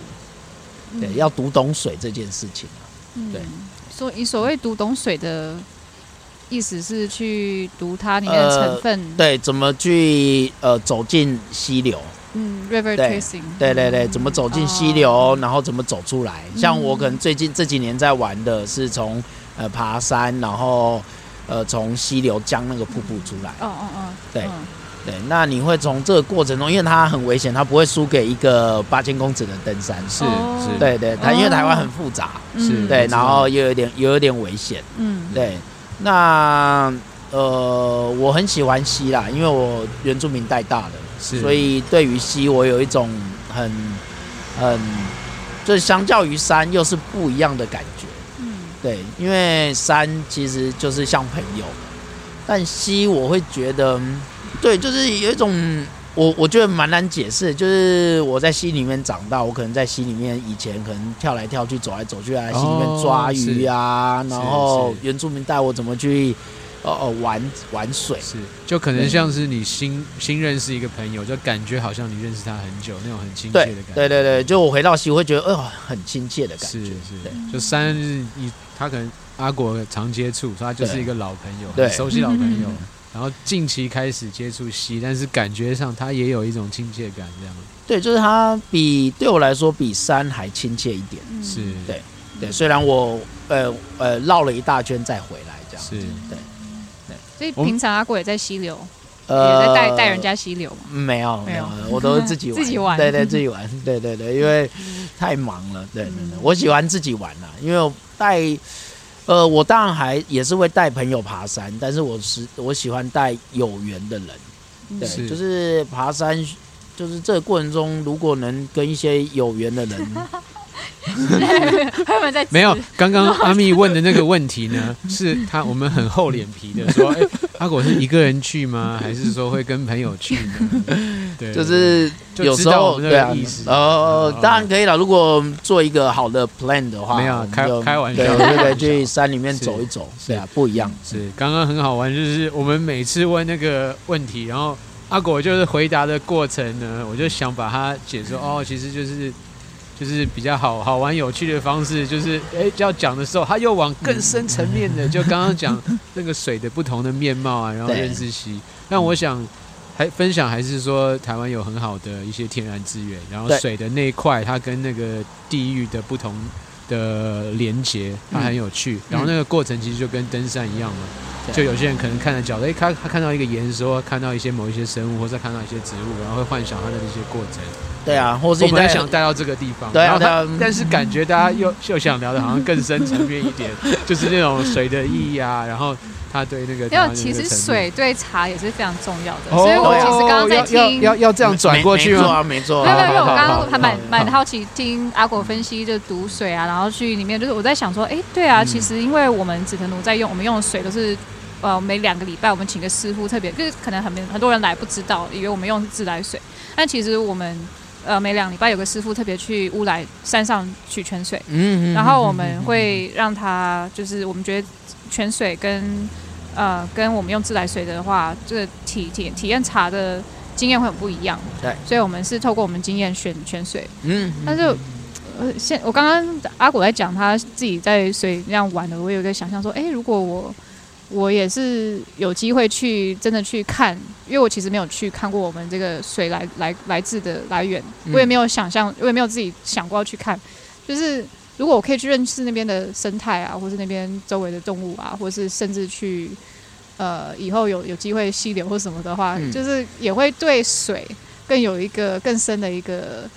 对，嗯。要读懂水这件事情啊。嗯对所以所谓读懂水的意思是去读它里面的成分，对，怎么去呃走进溪流？嗯，river 对 tracing，对对对，怎么走进溪流，然后怎么走出来？像我可能最近这几年在玩的是从呃爬山，然后呃从溪流江那个瀑布出来。哦哦哦，对。嗯对，那你会从这个过程中，因为它很危险，它不会输给一个八千公尺的登山。是哦。是，对对，它因为台湾很复杂，是对，然后又有点又有点危险。嗯。对，那呃，我很喜欢溪啦，因为我原住民带大的，是，所以对于溪我有一种很很，就是相较于山又是不一样的感觉。嗯。对，因为山其实就是像朋友，但溪我会觉得，嗯对，就是有一种我我觉得蛮难解释，就是我在溪里面长大，我可能在溪里面以前可能跳来跳去、走来走去，啊溪里面抓鱼啊，是然后原住民带我怎么去哦哦玩玩水。是，就可能像是你新新认识一个朋友，就感觉好像你认识他很久那种很亲切的感觉。对对对，就我回到溪，我会觉得，哦，很亲切的感觉。是是对，就三日你他可能阿果常接触，所以他就是一个老朋友，对很熟悉老朋友嗯。然后近期开始接触西，但是感觉上它也有一种亲切感，这样。对，就是它比对我来说比山还亲切一点。嗯。是，对对，虽然我呃呃绕了一大圈再回来这样。是。所以平常阿果也在溪流，呃也在带带人家溪流嘛。没有没有没有，我都是自己玩，自己玩。对对自己玩，对对对，因为太忙了，对对对嗯，我喜欢自己玩啦，因为我带呃我当然还也是会带朋友爬山，但是我是我喜欢带有缘的人，对，是就是爬山。就是这个过程中，如果能跟一些有缘的人，他们在没有。刚刚阿密问的那个问题呢，是他我们很厚脸皮的说，哎，阿果是一个人去吗？还是说会跟朋友去呢？对，就是有时候对啊那个意思，呃哦，当然可以了。如果做一个好的 plan 的话，没有开开玩笑对对去山里面走一走，是对啊，不一样。是刚刚很好玩，就是我们每次问那个问题，然后阿果就是回答的过程呢，我就想把它解说哦，其实就是就是比较好好玩有趣的方式，就是哎要讲的时候，他又往更深层面的，就刚刚讲那个水的不同的面貌啊，然后认识溪。那我想还分享还是说台湾有很好的一些天然资源，然后水的那一块它跟那个地域的不同的连接，它很有趣。然后那个过程其实就跟登山一样嘛，就有些人可能看着角度，诶，他他看到一个岩石，或看到一些某一些生物，或者看到一些植物，然后会幻想它的一些过程。对啊，或是我本来想带到这个地方，对啊然后他对啊但是感觉大家又又想聊的好像更深层面一点，就是那种水的意义啊，然后他对那个没有，其实水对茶也是非常重要的，哦，所以我其实刚刚在要听，要要要这样转过去吗？没错啊，没错啊。没有没有，因为我刚好刚还蛮好蛮好奇听阿果分析，就毒水啊，然后去里面就是我在想说，哎，对啊，嗯其实因为我们紫藤奴在用，我们用的水都是。呃，每两个礼拜我们请个师傅，特别就是可能很很多人来不知道，以为我们用自来水，但其实我们呃每两礼拜有个师傅特别去乌来山上取泉水，嗯，嗯然后我们会让他就是我们觉得泉水跟呃跟我们用自来水的话，这个体体体验茶的经验会很不一样。对，所以我们是透过我们经验选泉水。嗯，但是呃，现我刚刚阿果在讲他自己在水那样玩的，我有一个想象说，哎，如果我我也是有机会去真的去看因为我其实没有去看过我们这个水来来来自的来源，嗯我也没有想象，我也没有自己想过要去看。就是如果我可以去认识那边的生态啊，或是那边周围的动物啊，或是甚至去呃以后有有机会溪流或什么的话，嗯就是也会对水更有一个更深的一个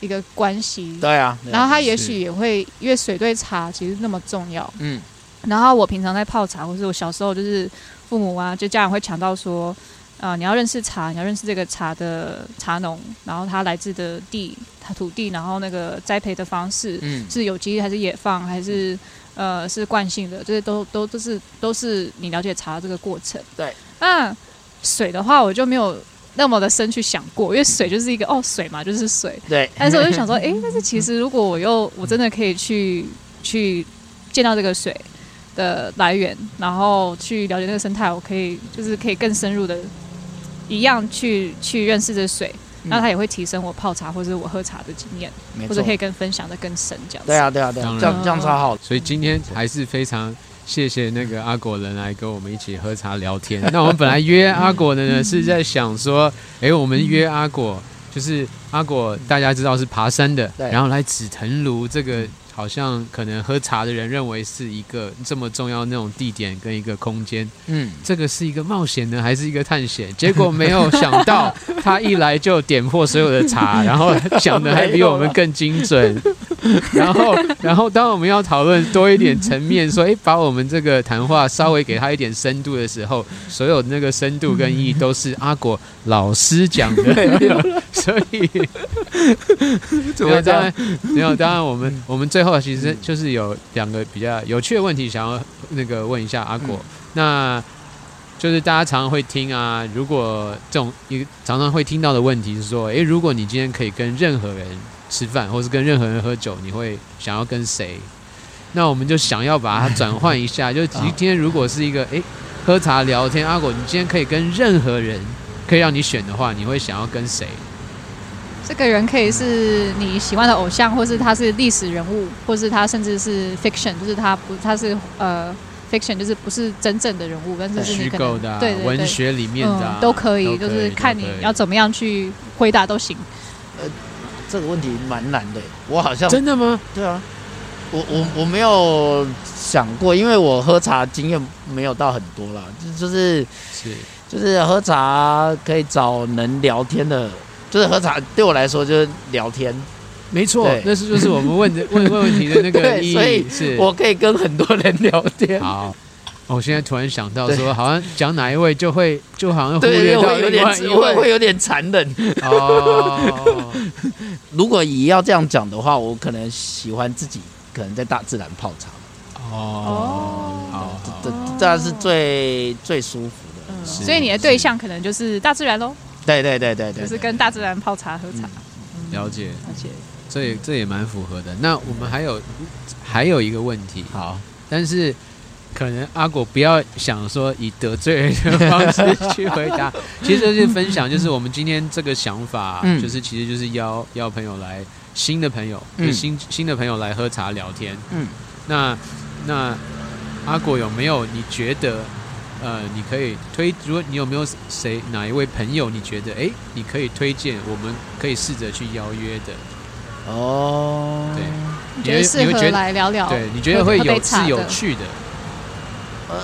一个关系。对啊，然后它也许也会，因为水对茶其实那么重要。嗯然后我平常在泡茶，或是我小时候就是父母啊，就家长会强调说，啊、你要认识茶，你要认识这个茶的茶农，然后它来自的地、它土地，然后那个栽培的方式嗯是有机还是野放，还是呃是惯性的，这些都都都是都是你了解茶这个过程。对，那水的话，我就没有那么的深去想过，因为水就是一个哦水嘛，就是水。对，但是我就想说，诶，但是其实如果我又我真的可以去去见到这个水的来源，然后去了解那个生态，我可以就是可以更深入的，一样去去认识这水，嗯那它也会提升我泡茶或者我喝茶的经验，或者可以跟分享的更深这样子。对啊，对啊，对啊这样这样超好。所以今天还是非常谢谢那个阿果人来跟我们一起喝茶聊天。那我们本来约阿果的呢，是在想说，哎，我们约阿果，就是阿果大家知道是爬山的，对然后来紫藤庐这个。好像可能喝茶的人认为是一个这么重要那种地点跟一个空间，嗯，这个是一个冒险呢，还是一个探险？结果没有想到，他一来就点破所有的茶，然后讲的还比我们更精准。然后，然后当我们要讨论多一点层面，说，哎，把我们这个谈话稍微给他一点深度的时候，所有那个深度跟意义都是阿果老师讲的，所以怎没有，当然没有，当然我们我们最后其实就是有两个比较有趣的问题想要那个问一下阿果，那就是大家常常会听啊，如果这种一个常常会听到的问题是说，诶，如果你今天可以跟任何人吃饭，或是跟任何人喝酒，你会想要跟谁？那我们就想要把它转换一下，就今天如果是一个诶喝茶聊天，阿果，你今天可以跟任何人可以让你选的话，你会想要跟谁？这个人可以是你喜欢的偶像，或是他是历史人物，或是他甚至是 fiction，就是他不他是呃 fiction，就是不是真正的人物，但是是你可能虚构的、啊、对对对文学里面的、啊嗯、都可以，就是看你要怎么样去回答都行。呃这个问题蛮难的，我好像真的吗？对啊，我我我没有想过，因为我喝茶经验没有到很多啦，就就是是就是喝茶可以找能聊天的，就是喝茶对我来说就是聊天，没错，那是就是我们问的 问问问题的那个意对所以义是。我可以跟很多人聊天。好，我现在突然想到说，好像讲哪一位就会就好像忽对对，略到会有另外一点会会位有点残忍。哦。如果以要这样讲的话，我可能喜欢自己可能在大自然泡茶，哦，好，这好这这样是最最舒服的。嗯，所以你的对象可能就是大自然喽，对对对对对，就是跟大自然泡茶喝茶，了解，了解。这也这也蛮符合的。那我们还有还有一个问题，好，但是可能阿果不要想说以得罪人的方式去回答，其实就是分享，就是我们今天这个想法，嗯。就是其实就是邀邀朋友来，新的朋友，嗯。就新新的朋友来喝茶聊天。嗯，那那阿果有没有你觉得？呃，你可以推，如果你有没有谁哪一位朋友，你觉得哎，你可以推荐，我们可以试着去邀约的，哦，对你觉得适合你会觉得来聊聊，对，你觉得会有是有趣的呃，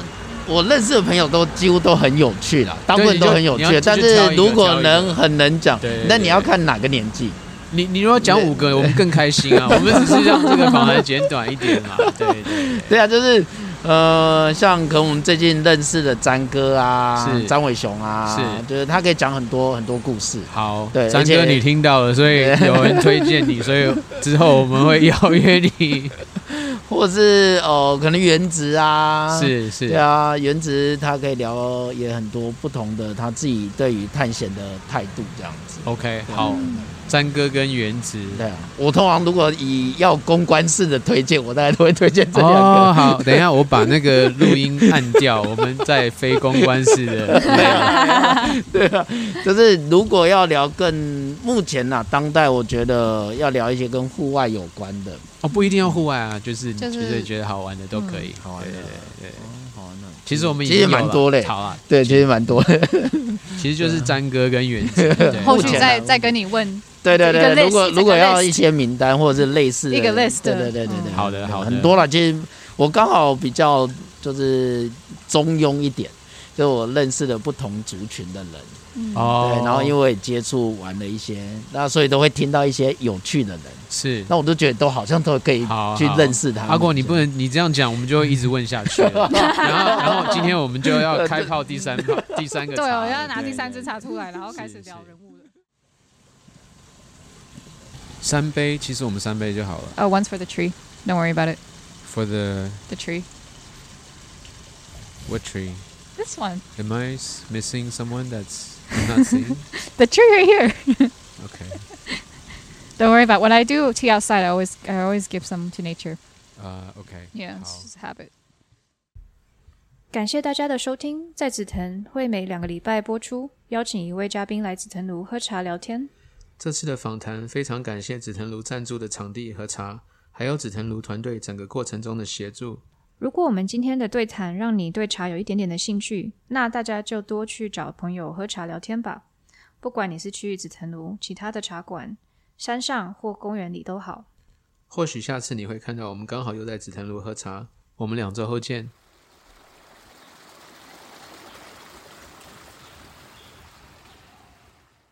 我认识的朋友都几乎都很有趣啦，大部分都很有趣。但是如果能很能讲那你要看哪个年纪。你你如果讲五个，我们更开心啊！我们只是让这个访谈简短一点嘛。对对对，对啊，就是呃，像可能我们最近认识的詹哥啊是，张伟雄啊，是。就是他可以讲很多很多故事。好，对而且张哥你听到了，所以有人推荐你，所以之后我们会邀约你。或者是哦、可能原植啊，，是是。对，啊，原植他可以聊也很多不同的他自己对于探险的态度这样子。OK，好，詹哥跟原子。对啊，我通常如果以要公关式的推荐，我大概都会推荐这两个。哦，好，等一下我把那个录音按掉，我们在非公关式的。对啊，就是如果要聊更目前呐、当代我觉得要聊一些跟户外有关的，哦，不一定要户外啊，就是你就是觉得觉得好玩的都可以。好玩的对对对。好玩的。其实我们已其实蛮多嘞好啊，对，其实蛮多的。其实就是詹哥跟原子。对后续再再跟你问，对对对，如果如果要一些名单或者是类似的一个 list 对对对对对，嗯。好的好的。很多了。其实我刚好比较就是中庸一点，就我认识了不同族群的人，嗯，哦。对，然后因为我也接触玩了一些，那所以都会听到一些有趣的人，是。那我都觉得都好像都可以去认识他们。阿果，你不能你这样讲，我们就会一直问下去。然后，然后今天我们就要开炮第三炮，第三个对，我要拿第三支茶出来，然后开始聊人物三杯，其实我们三杯就好了。 Oh, one's for the tree. Don't worry about it. For the The tree. what tree? This one. Am I s- missing someone that's I'm not seeing? The tree right here. Okay. Don't worry about it. when I do tea outside. I always I always give some to nature. 呃、o k Yeah, 好 it's just a habit. 感谢大家的收听，在紫藤会每两个礼拜播出，邀请一位嘉宾来紫藤炉喝茶聊天。 这次的访谈非常感谢紫藤庐赞助的场地和茶，还有紫藤庐团队整个过程中的协助。如果我们今天的对谈让你对茶有一点点的兴趣，那大家就多去找朋友喝茶聊天吧。不管你是去紫藤庐、其他的茶馆、山上或公园里都好。或许下次你会看到我们刚好又在紫藤庐喝茶。我们两周后见。